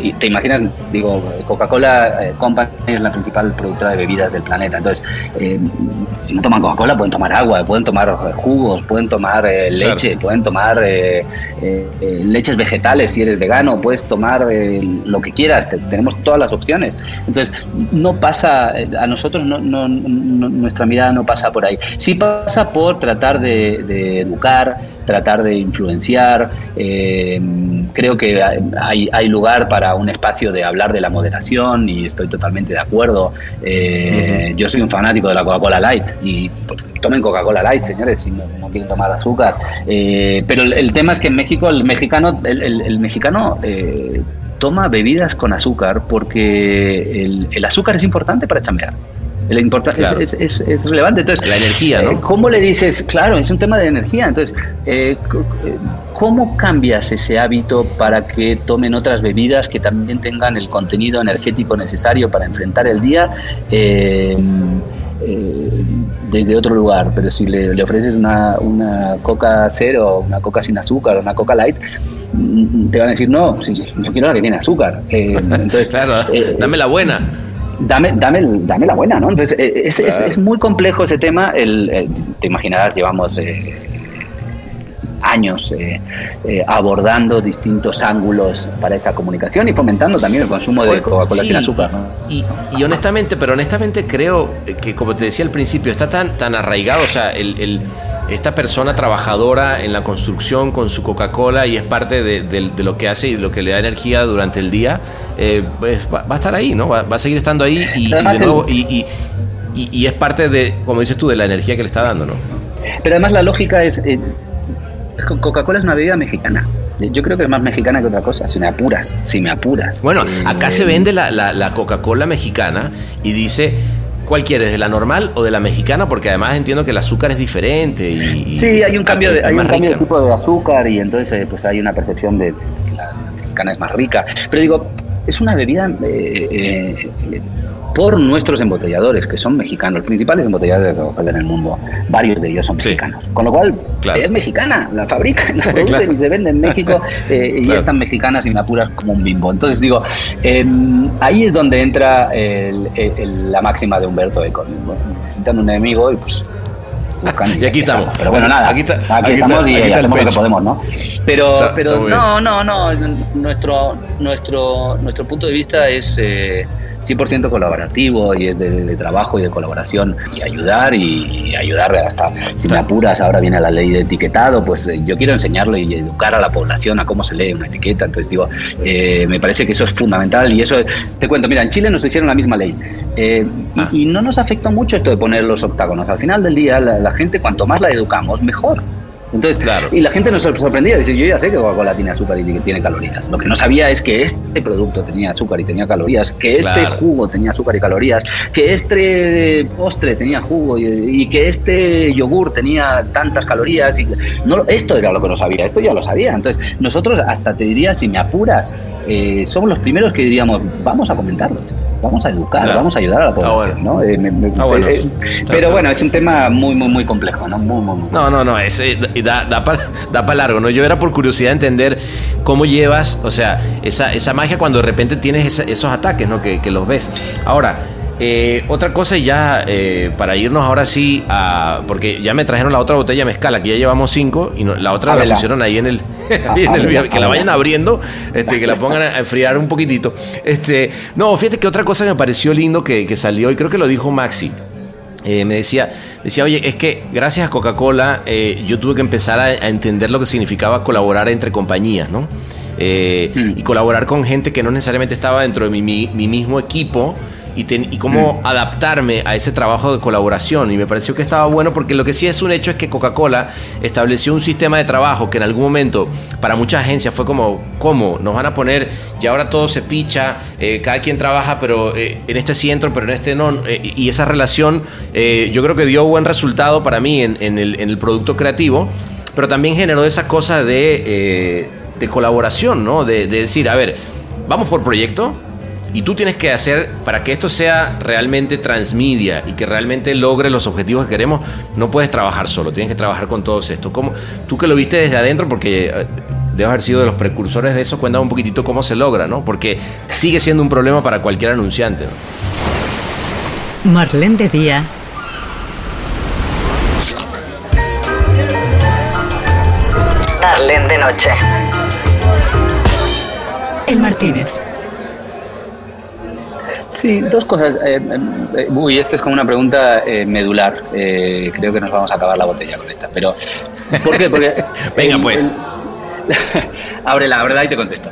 y te imaginas, digo, Coca-Cola eh, Company es la principal productora de bebidas del planeta. Entonces, eh, si no toman Coca-Cola, pueden tomar agua, pueden tomar eh, jugos, pueden tomar leche, pueden tomar leches vegetales si eres vegano, puedes tomar lo que quieras, tenemos todas las opciones. Entonces, no pasa, a nosotros no, no, nuestra mirada no pasa por ahí. Sí pasa por tratar de, de educar, tratar de influenciar. Eh, creo que hay, hay, lugar para un espacio de hablar de la moderación y estoy totalmente de acuerdo. Eh, yo soy un fanático de la Coca-Cola Light y pues, tomen Coca-Cola Light, señores, si no, quieren tomar azúcar. Eh, pero el, tema es que en México el mexicano, el, el, mexicano toma bebidas con azúcar porque el, azúcar es importante para chambear. La importancia es, es, es, relevante. Entonces, la energía, ¿no? Eh, ¿Cómo le dices? Claro, es un tema de energía. Entonces, eh, eh, ¿cómo cambias ese hábito para que tomen otras bebidas que también tengan el contenido energético necesario para enfrentar el día? desde otro lugar, pero si le, ofreces una, una coca cero, una coca sin azúcar, una coca light, mm, te van a decir, no, yo quiero la que tiene azúcar. entonces, claro, dame la buena dame, dame, dame la buena, ¿no? Entonces, eh, es, es, muy complejo ese tema. El, te imaginarás, llevamos eh, años eh, eh, abordando distintos ángulos para esa comunicación y fomentando también el consumo de Coca-Cola sin azúcar. Y, y, honestamente, pero honestamente creo que, como te decía al principio, está tan, tan arraigado, o sea, el, esta persona trabajadora en la construcción con su Coca-Cola y es parte de, lo que hace y lo que le da energía durante el día, pues va, a estar ahí, ¿no? Va, a seguir estando ahí y, y, y, es parte de, como dices tú, de la energía que le está dando, ¿no? Pero además la lógica es, eh, Coca-Cola es una bebida mexicana. Yo creo que es más mexicana que otra cosa, si me apuras, si me apuras. Bueno, acá se vende la, la, Coca-Cola mexicana y dice ¿Cuál quieres? ¿De la normal o de la mexicana? Porque además entiendo que el azúcar es diferente. Y, sí, hay un cambio de, hay un cambio de tipo de azúcar y entonces eh, pues hay una percepción de que la mexicana es más rica. Pero digo, es una bebida eh, por nuestros embotelladores, que son mexicanos, los principales embotelladores de Coca-Cola en el mundo, varios de ellos son mexicanos. Con lo cual, es mexicana, la fabrican, la producen y se vende en México eh, y están mexicanas y puras como un bimbo. Entonces digo, em, ahí es donde entra la máxima de Humberto Eco. Necesitan un enemigo y pues y aquí estamos. Pero bueno, nada, aquí, estamos y hacemos lo que podemos, ¿no? Pero, pero no, no, no. Nuestro, nuestro, nuestro punto de vista es eh, 100% colaborativo y es de, trabajo y de colaboración y ayudar y, ayudar hasta, si me apuras, ahora viene la ley de etiquetado, pues eh, yo quiero enseñarle y educar a la población a cómo se lee una etiqueta, entonces digo, eh, me parece que eso es fundamental y eso, te cuento, mira, en Chile nos hicieron la misma ley eh, ah. y, no nos afectó mucho esto de poner los octágonos, al final del día la gente cuanto más la educamos, mejor. Entonces, claro. y la gente nos sorprendía, dice, yo ya sé que Coca-Cola tiene azúcar y que tiene calorías. Lo que no sabía es que este producto tenía azúcar y tenía calorías, que este jugo tenía azúcar y calorías, que este postre tenía jugo y, que este yogur tenía tantas calorías. Y, no, esto era lo que no sabía, esto ya lo sabía. Entonces, nosotros hasta te diría, si me apuras, eh, somos los primeros que diríamos, vamos a comentarlo vamos a educar, vamos a ayudar a la población, ¿no? Eh, eh, pero bueno, es un tema muy, muy, muy complejo, ¿no? Muy, muy, no, no, no, es, da, da para da largo, ¿no? Yo era por curiosidad entender cómo llevas, o sea, esa, esa magia cuando de repente tienes esos ataques, ¿no? Que, que los ves. Ahora, eh, otra cosa ya eh, para irnos ahora sí a porque ya me trajeron la otra botella mezcal aquí ya llevamos cinco y la otra la pusieron ahí en el, que la vayan abriendo este que la pongan a enfriar un poquitito este no fíjate que otra cosa me pareció lindo que, salió y creo que lo dijo Maxi eh, me decía, decía, oye, es que gracias a Coca-Cola yo tuve que empezar a, entender lo que significaba colaborar entre compañías, ¿no? Hmm. Y colaborar con gente que no necesariamente estaba dentro de mi, mi mismo equipo, y, cómo mm. adaptarme a ese trabajo de colaboración. Y me pareció que estaba bueno porque lo que sí es un hecho es que Coca-Cola estableció un sistema de trabajo que en algún momento para muchas agencias fue como, ¿cómo? Nos van a poner, y ahora todo se picha, eh, cada quien trabaja, pero eh, en este sí entro, pero en este no. Eh, y esa relación yo creo que dio buen resultado para mí en, el, producto creativo, pero también generó esa cosa de, colaboración, ¿no? de decir, a ver, vamos por proyecto, y tú tienes que hacer, para que esto sea realmente transmedia y que realmente logre los objetivos que queremos, no puedes trabajar solo, tienes que trabajar con todos estos. ¿Cómo, tú que lo viste desde adentro, porque eh, debes haber sido de los precursores de eso, cuéntame un poquitito cómo se logra, ¿no? Porque sigue siendo un problema para cualquier anunciante. ¿no? Marlene de Día. Marlene de Noche. El Martínez. Sí, dos cosas. Eh, eh, uy, esto es como una pregunta eh, medular. creo que nos vamos a acabar la botella con esta. Pero, ¿por qué? Porque. Venga, pues. ábrela, ábrela y te contesto.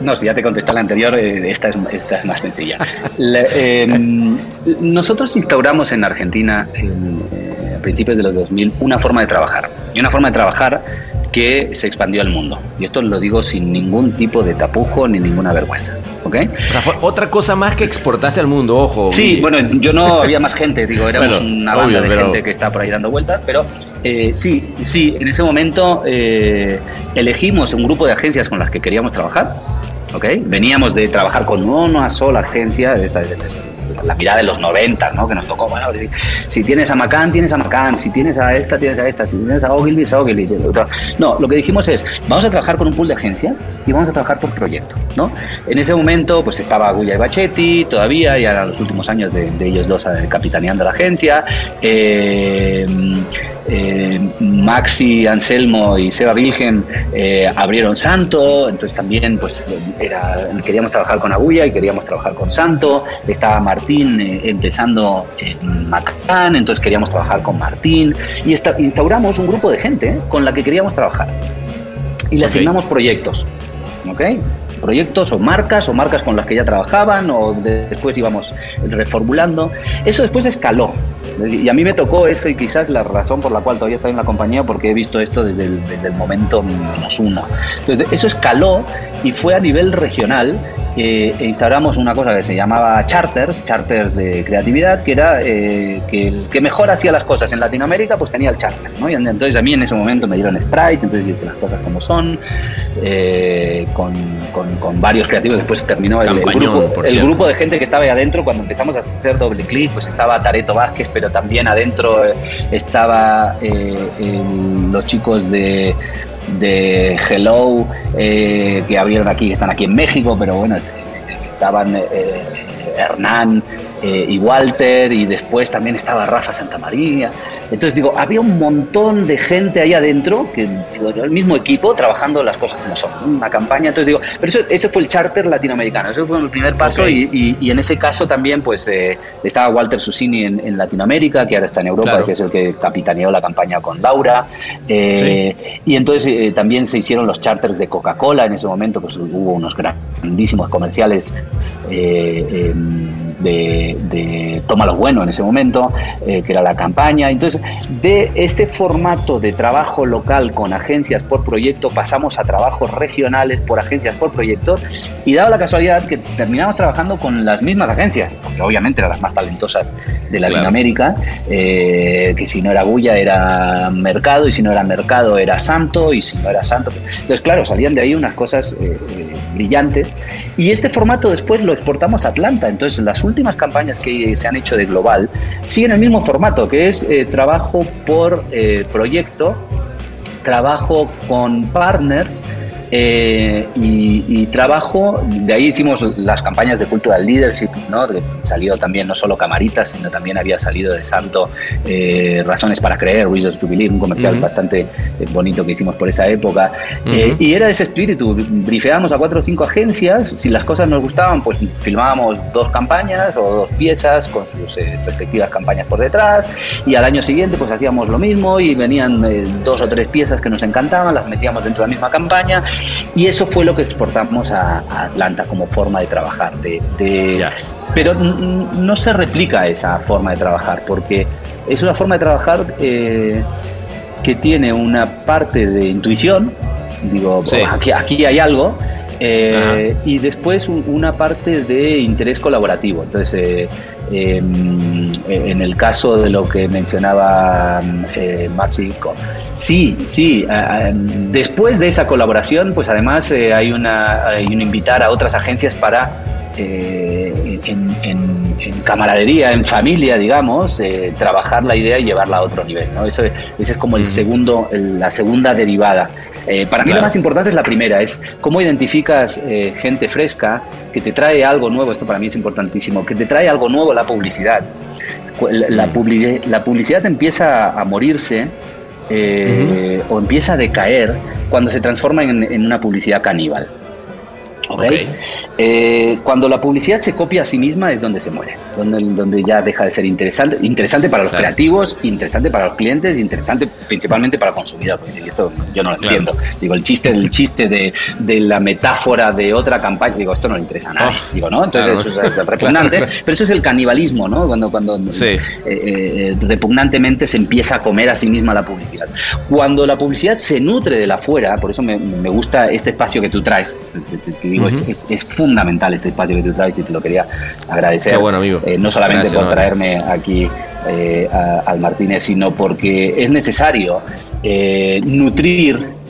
no, si ya te contesté la anterior, esta es, esta, es, más sencilla. nosotros instauramos en Argentina, a principios de los 2000, una forma de trabajar. Y una forma de trabajar que se expandió al mundo. Y esto lo digo sin ningún tipo de tapujo ni ninguna vergüenza. ¿Ok? O sea, fue otra cosa más que exportaste al mundo, ojo. Sí, bueno, yo no había más gente, digo, éramos una banda de gente que está por ahí dando vueltas, pero eh, sí, sí, en ese momento eh, elegimos un grupo de agencias con las que queríamos trabajar, ¿ok? Veníamos de trabajar con una sola agencia, de, de, la mirada de los 90, ¿no? Que nos tocó, bueno, si tienes a Macan, tienes a Macan, si tienes a esta, tienes a esta, si tienes a Ogilvy, es a Ogilvy. No, lo que dijimos es, vamos a trabajar con un pool de agencias y vamos a trabajar por proyecto, ¿no? En ese momento, pues estaba Guya y Bachetti todavía, y eran los últimos años de, ellos dos eh, capitaneando la agencia. Eh, eh, Maxi, Anselmo y Seba Vilgen eh, abrieron Santo, entonces también pues era, queríamos trabajar con Agulla y queríamos trabajar con Santo, estaba Martín eh, empezando en Macán, entonces queríamos trabajar con Martín y instauramos un grupo de gente con la que queríamos trabajar y le asignamos proyectos. ¿ok? proyectos o marcas o marcas con las que ya trabajaban o después íbamos reformulando. Eso después escaló. Y a mí me tocó eso y quizás la razón por la cual todavía estoy en la compañía porque he visto esto desde el, desde el momento menos uno. Entonces, eso escaló y fue a nivel regional eh, instauramos una cosa que se llamaba charters, charters de creatividad, que era eh, que el que mejor hacía las cosas en Latinoamérica, pues tenía el charter. ¿no? Y entonces a mí en ese momento me dieron Sprite, entonces hice las cosas como son, eh, con, con, varios creativos. Después terminó el, grupo, el grupo de gente que estaba ahí adentro. Cuando empezamos a hacer doble clic, pues estaba Tareto Vázquez, también adentro estaba los chicos de de Hello eh, que abrieron aquí, están aquí en México, pero bueno, estaban eh, Hernán, eh, y Walter, y después también estaba Rafa Santamaría. Entonces digo, había un montón de gente ahí adentro, que el mismo equipo, trabajando las cosas como son, una campaña. Entonces digo, pero eso, ese fue el charter latinoamericano, ese fue el primer paso, y, y, en ese caso también pues eh, estaba Walter Susini en, Latinoamérica, que ahora está en Europa, que es el que capitaneó la campaña con Laura. Eh, y entonces también se hicieron los charters de Coca-Cola en ese momento, pues hubo unos grandísimos comerciales de, de Toma lo Bueno en ese momento, eh, que era la campaña. Entonces, de este formato de trabajo local con agencias por proyecto pasamos a trabajos regionales por agencias por proyecto y dado la casualidad que terminamos trabajando con las mismas agencias, porque obviamente eran las más talentosas de Latinoamérica, eh, que si no era Bulla era Mercado y si no era Mercado era Santo y si no era Santo. Entonces, claro, salían de ahí unas cosas eh, brillantes y este formato después lo exportamos a Atlanta. Entonces, las últimas campañas que se han hecho de Global siguen el mismo formato, que es eh, trabajo por eh, proyecto, trabajo con partners eh, y, trabajo, de ahí hicimos las campañas de Cultural Leadership, ¿no? salió también no solo Camaritas, sino también había salido de Santo eh, Razones para Creer, Reasons to Believe, un comercial bastante eh, bonito que hicimos por esa época. y era ese espíritu, brifeábamos a cuatro o cinco agencias, si las cosas nos gustaban, pues filmábamos dos campañas o dos piezas con sus respectivas campañas por detrás, y al año siguiente pues hacíamos lo mismo y venían dos o tres piezas que nos encantaban, las metíamos dentro de la misma campaña y eso fue lo que exportamos a, Atlanta como forma de trabajar. De, pero no se replica esa forma de trabajar, porque es una forma de trabajar eh, que tiene una parte de intuición, digo, aquí, aquí hay algo, eh, y después una parte de interés colaborativo. Entonces, eh, em, en el caso de lo que mencionaba eh, Maxi, sí, sí, después de esa colaboración, pues además hay, una, hay un invitar a otras agencias para en, camaradería, en familia, digamos, trabajar la idea y llevarla a otro nivel. ¿no? Eso, ese es como el segundo, la segunda derivada. Eh, para mí lo más importante es la primera, es cómo identificas eh, gente fresca que te trae algo nuevo, esto para mí es importantísimo, que te trae algo nuevo la publicidad. La, mm. la publicidad empieza a morirse eh, o empieza a decaer cuando se transforma en una publicidad caníbal. Eh, cuando la publicidad se copia a sí misma es donde se muere, donde, donde ya deja de ser interesante, interesante para los creativos, interesante para los clientes, interesante principalmente para el consumidor. Y esto yo no lo entiendo. Digo, el chiste del chiste de, de, la metáfora de otra campaña, digo, esto no le interesa a nadie. Oh, digo, ¿no? Entonces eso es repugnante, pero eso es el canibalismo, ¿no? Cuando, cuando eh, eh, repugnantemente se empieza a comer a sí misma la publicidad. Cuando la publicidad se nutre de la fuera, por eso me, me gusta este espacio que tú traes, es, fundamental este espacio que tú traes y te lo quería agradecer. bueno, amigo. Eh, no solamente por traerme aquí eh, al Martínez, sino porque es necesario eh, nutrir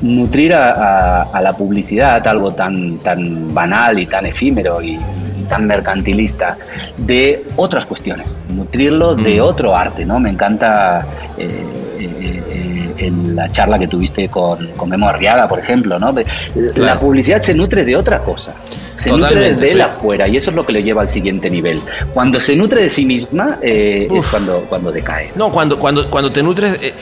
nutrir a, la publicidad, algo tan, tan banal y tan efímero y, tan mercantilista, de otras cuestiones, nutrirlo de otro arte, ¿no? Me encanta en la charla que tuviste con, con Memo Arriaga, por ejemplo, ¿no? La publicidad se nutre de otra cosa. Se nutre de él afuera y eso es lo que le lleva al siguiente nivel. Cuando se nutre de sí misma eh, es cuando, cuando decae. No, cuando, cuando, cuando te nutres eh,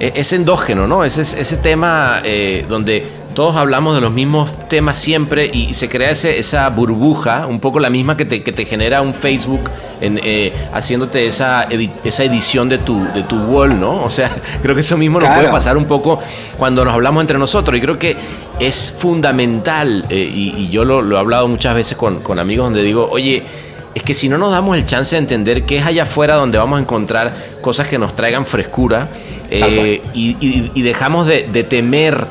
eh, es endógeno, ¿no? Ese, ese tema donde todos hablamos de los mismos temas siempre y se crea ese, esa burbuja, un poco la misma que te, que te genera un Facebook en, eh, haciéndote esa, esa edición de tu, de tu wall, ¿no? O sea, creo que eso mismo nos puede pasar un poco cuando nos hablamos entre nosotros y creo que es fundamental, eh, y, yo lo, he hablado muchas veces con, con amigos donde digo, oye, es que si no nos damos el chance de entender qué es allá afuera donde vamos a encontrar cosas que nos traigan frescura eh, y, y, dejamos de, de temer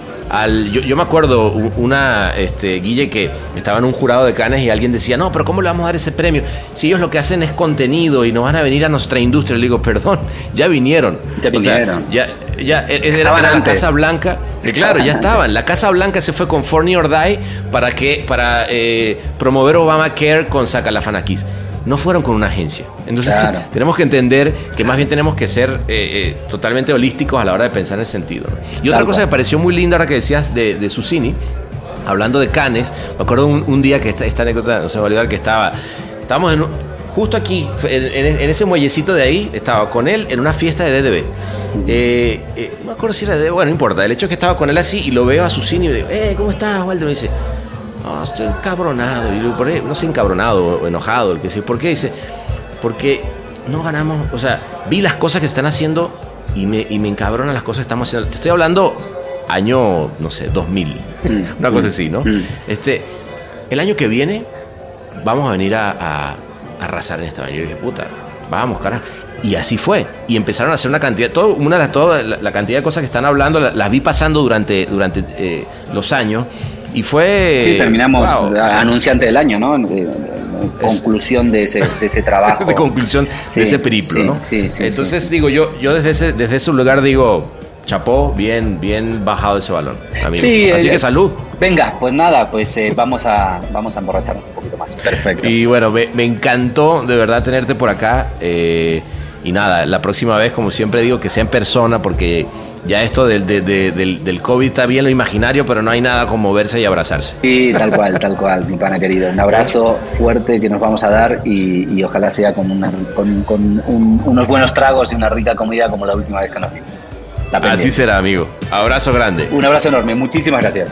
yo, me acuerdo una este, Guille que estaba en un jurado de canes y alguien decía, no, pero ¿cómo le vamos a dar ese premio? Si ellos lo que hacen es contenido y no van a venir a nuestra industria. Le digo, perdón, ya vinieron. Ya vinieron. ya, ya era, la Casa Blanca. claro, ya estaban. La Casa Blanca se fue con Forney or Die para, que, para eh, promover Obamacare con Sacalafanakis no fueron con una agencia. Entonces tenemos que entender que más bien tenemos que ser eh, eh, totalmente holísticos a la hora de pensar en el sentido. Y otra cosa que me pareció muy linda ahora que decías de, de Susini, hablando de canes, me acuerdo un, día que esta, esta, anécdota, no se me va a olvidar, que estaba, estábamos en justo aquí, en, ese muellecito de ahí, estaba con él en una fiesta de DDB. Eh, no me acuerdo si era de, bueno, no importa, el hecho es que estaba con él así y lo veo a Susini y digo, eh, ¿cómo estás, Walter? Me dice, no, estoy encabronado. Y yo, ¿por No sé, encabronado o enojado. El que dice, ¿por qué? Dice, porque no ganamos. O sea, vi las cosas que están haciendo y me, y me encabronan las cosas que estamos haciendo. Te estoy hablando año, no sé, 2000. Mm. Una cosa así, ¿no? Mm. Este, el año que viene vamos a venir a, arrasar en esta. Y yo dije, puta, vamos, carajo. Y así fue. Y empezaron a hacer una cantidad, todo, una de toda la, cantidad de cosas que están hablando, las, vi pasando durante, durante eh, los años. Y fue. Sí, terminamos anunciante del año, ¿no? conclusión de ese, de ese trabajo. de conclusión de ese periplo, ¿no? Sí, sí. Entonces digo, yo, yo desde ese, desde ese lugar digo, chapó, bien, bien bajado ese balón. Sí, Así que salud. Venga, pues nada, pues eh, vamos a vamos a emborracharnos un poquito más. Perfecto. Y bueno, me, me encantó de verdad tenerte por acá. Eh, y nada, la próxima vez, como siempre digo, que sea en persona, porque ya esto del, del, COVID está bien lo imaginario, pero no hay nada como verse y abrazarse. Sí, tal cual, tal cual, mi pana querido. Un abrazo fuerte que nos vamos a dar y, ojalá sea con, con, unos buenos tragos y una rica comida como la última vez que nos vimos. Así será, amigo. Abrazo grande. Un abrazo enorme. Muchísimas gracias.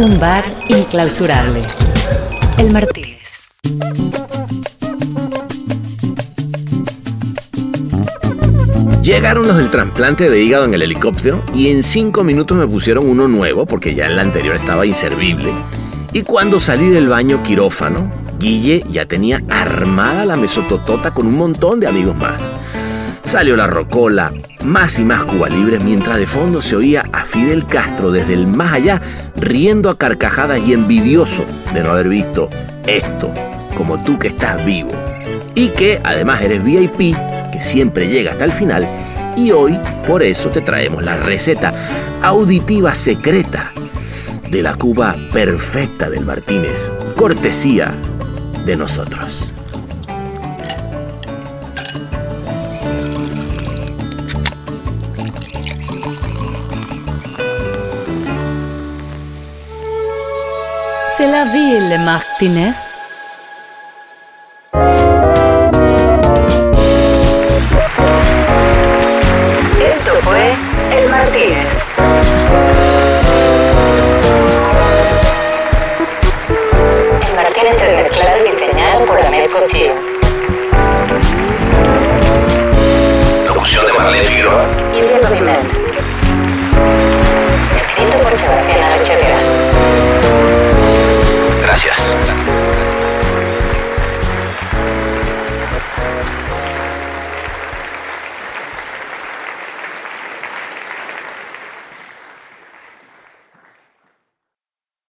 Un bar inclausurable. El Martínez. Llegaron los del trasplante de hígado en el helicóptero y en cinco minutos me pusieron uno nuevo porque ya el anterior estaba inservible. Y cuando salí del baño quirófano, Guille ya tenía armada la mesototota con un montón de amigos más. Salió la rocola, más y más Cuba Libre, mientras de fondo se oía a Fidel Castro desde el más allá, riendo a carcajadas y envidioso de no haber visto esto, como tú que estás vivo. Y que además eres VIP, que siempre llega hasta el final, y hoy por eso te traemos la receta auditiva secreta de la Cuba perfecta del Martínez, cortesía de nosotros. C'est la ville, Martínez.